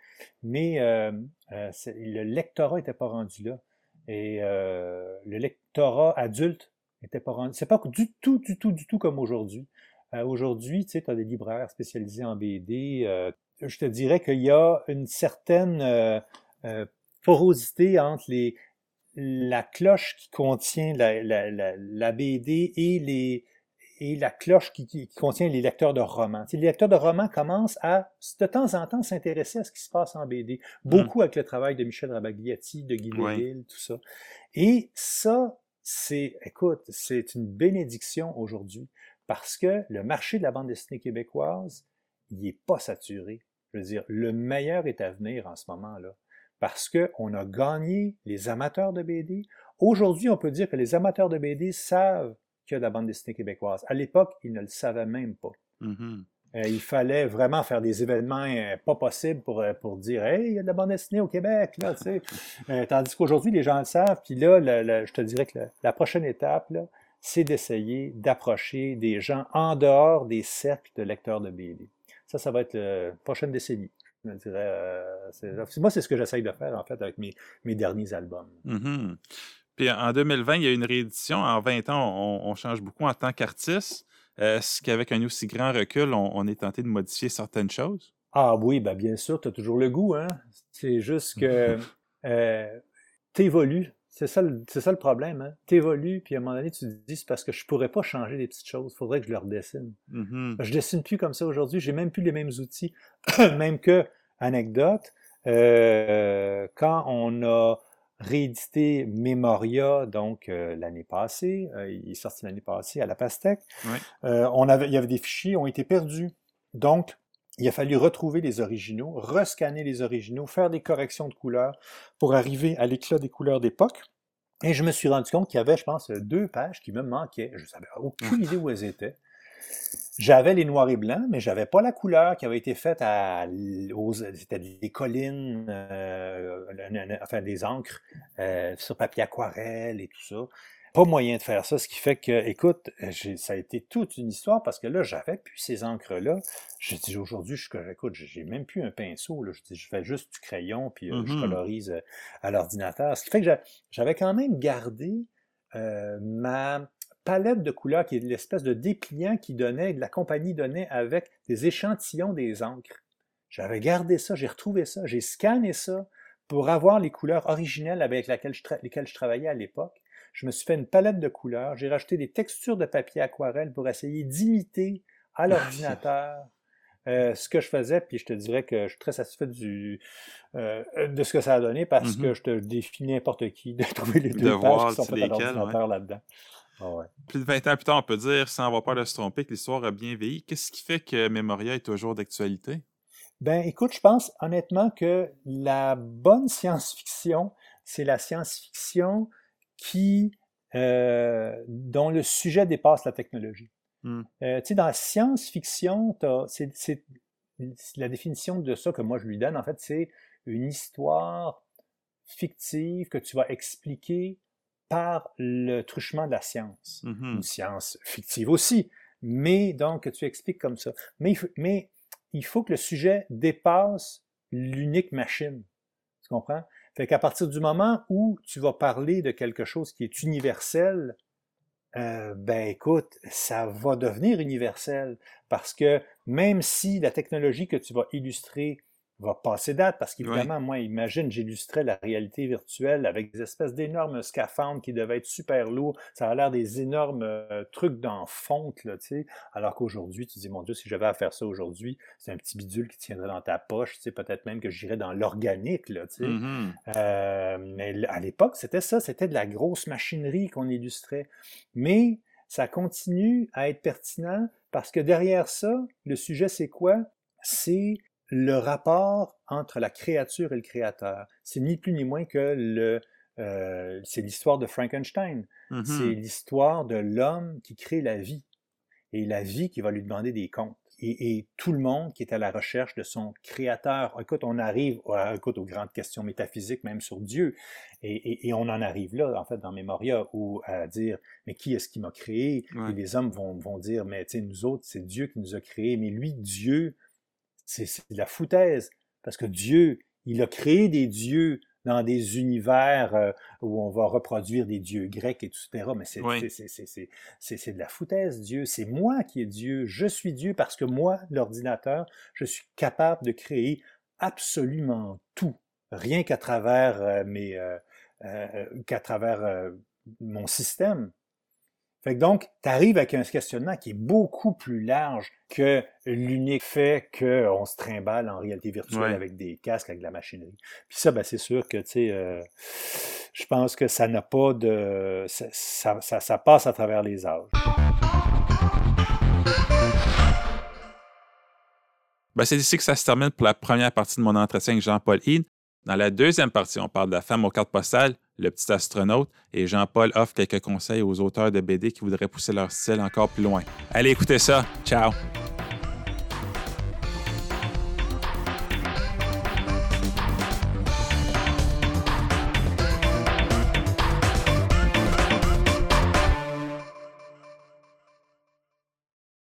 mais euh, euh, le lectorat n'était pas rendu là. Et le lectorat adulte n'était pas rendu. C'est pas du tout, du tout, du tout comme aujourd'hui. Aujourd'hui, tu sais, tu as des libraires spécialisés en BD. Je te dirais qu'il y a une certaine porosité entre les, la cloche qui contient la, la, la, la BD et les, et la cloche qui, contient les lecteurs de romans. les lecteurs de romans commencent à, de temps en temps, s'intéresser à ce qui se passe en BD. Mmh. Beaucoup avec le travail de Michel Rabagliati, de Guy oui. tout ça. Et ça, c'est, écoute, c'est une bénédiction aujourd'hui parce que le marché de la bande dessinée québécoise, il n'est pas saturé. Je veux dire, le meilleur est à venir en ce moment-là parce qu'on a gagné les amateurs de BD. Aujourd'hui, on peut dire que les amateurs de BD savent que de la bande dessinée québécoise. À l'époque, ils ne le savaient même pas. Mm-hmm. Euh, il fallait vraiment faire des événements euh, pas possibles pour, euh, pour dire Hey, il y a de la bande dessinée au Québec. Là, tandis qu'aujourd'hui, les gens le savent. Puis là, je te dirais que la, prochaine étape, c'est d'essayer d'approcher des gens en dehors des cercles de lecteurs de BD. Ça, ça va être la prochaine décennie. Je dirais, moi, c'est ce que j'essaye de faire, en fait, avec mes, mes derniers albums. Mm-hmm. Puis en 2020, il y a une réédition. En 20 ans, on, change beaucoup en tant qu'artiste. Est-ce qu'avec un aussi grand recul, on, est tenté de modifier certaines choses? Ah oui, ben bien sûr, tu as toujours le goût. Hein? C'est juste que euh, tu évolues. C'est ça, ça, le problème. Hein? Tu évolues, puis à un moment donné, tu te dis, c'est parce que je pourrais pas changer des petites choses. Il faudrait que je le redessine. Mm-hmm. Je dessine plus comme ça aujourd'hui. J'ai même plus les mêmes outils. même que, anecdote, euh, quand on a réédité Memoria, donc euh, l'année passée. Euh, il est sorti l'année passée à la Pastèque. On avait, il y avait des fichiers, ont été perdus. Donc, il a fallu retrouver les originaux, rescanner les originaux, faire des corrections de couleurs pour arriver à l'éclat des couleurs d'époque. Et je me suis rendu compte qu'il y avait, je pense, deux pages qui me manquaient. Je n'avais aucune idée où elles étaient. J'avais les noirs et blancs, mais j'avais pas la couleur qui avait été faite à c'était des collines, euh, enfin des encres euh, sur papier aquarelle et tout ça. Pas moyen de faire ça, ce qui fait que, écoute, ça a été toute une histoire parce que là, j'avais plus ces encres-là. Je dis aujourd'hui, je écoute, j'ai même plus un pinceau. Là. Je, je fais juste du crayon puis euh, je mm-hmm. colorise à l'ordinateur. Ce qui fait que j'avais quand même gardé ma palette de couleurs qui est l'espèce de dépliant qui donnait, que la compagnie donnait avec des échantillons des encres. J'avais gardé ça, j'ai retrouvé ça, j'ai scanné ça pour avoir les couleurs originelles avec lesquelles je travaillais à l'époque. Je me suis fait une palette de couleurs, j'ai rajouté des textures de papier aquarelle pour essayer d'imiter à ah, l'ordinateur euh, ce que je faisais, puis je te dirais que je suis très satisfait du, euh, de ce que ça a donné parce mm-hmm. que je te défie n'importe qui de trouver les deux pages qui sont faites à l'ordinateur là-dedans. Ah plus de 20 ans plus tard, on peut dire, sans avoir peur de se tromper, que l'histoire a bien vieilli. Qu'est-ce qui fait que Memoria est toujours d'actualité? Ben, écoute, je pense honnêtement que la bonne science-fiction, c'est la science-fiction qui, euh, dont le sujet dépasse la technologie. Hmm. Euh, tu sais, dans la science-fiction, c'est la définition de ça que moi je lui donne, en fait, c'est une histoire fictive que tu vas expliquer par le truchement de la science. Mm-hmm. Une science fictive aussi, mais donc tu expliques comme ça. Mais, mais il faut que le sujet dépasse l'unique machine. Tu comprends? Fait qu'à partir du moment où tu vas parler de quelque chose qui est universel, euh, ben écoute, ça va devenir universel parce que même si la technologie que tu vas illustrer va passer date parce qu'évidemment, moi, imagine, j'illustrais la réalité virtuelle avec des espèces d'énormes scaphandres qui devaient être super lourds. Ça a l'air des énormes euh, trucs dans fonte, là, tu sais. Alors qu'aujourd'hui, tu dis, mon Dieu, si j'avais à faire ça aujourd'hui, c'est un petit bidule qui tiendrait dans ta poche, tu sais, peut-être même que j'irais dans l'organique, là, tu sais. Mm-hmm. Euh, mais à l'époque, c'était ça, c'était de la grosse machinerie qu'on illustrait. Mais ça continue à être pertinent parce que derrière ça, le sujet, c'est quoi? C'est le rapport entre la créature et le créateur. C'est ni plus ni moins que le, euh, c'est l'histoire de Frankenstein. C'est mm-hmm. l'histoire de l'homme qui crée la vie et la vie qui va lui demander des comptes. Et, tout le monde qui est à la recherche de son créateur. Écoute, on arrive écoute, aux grandes questions métaphysiques, même sur Dieu. Et, on en arrive là, en fait, dans Memoria, où à dire, mais qui est-ce qui m'a créé? Et les hommes vont, vont dire, mais tu sais, nous autres, c'est Dieu qui nous a créés. Mais lui, Dieu, c'est de la foutaise. Parce que Dieu, il a créé des dieux dans des univers euh, où on va reproduire des dieux grecs, etc. Mais c'est c'est de la foutaise, Dieu. C'est moi qui est Dieu. Je suis Dieu parce que moi, l'ordinateur, je suis capable de créer absolument tout, rien qu'à travers euh, mes, euh, qu'à travers mon système. Fait que donc, tu arrives avec un questionnement qui est beaucoup plus large que l'unique fait qu'on se trimballe en réalité virtuelle avec des casques, avec de la machinerie. Puis ça, ben, c'est sûr que, tu sais, euh, je pense que ça n'a pas de... Ça, ça, ça, passe à travers les âges. Ben, c'est ici que ça se termine pour la première partie de mon entretien avec Jean-Paul Hine. Dans la deuxième partie, on parle de la femme aux cartes postales, le petit astronaute, et Jean-Paul offre quelques conseils aux auteurs de BD qui voudraient pousser leur style encore plus loin. Allez écoutez ça. Ciao!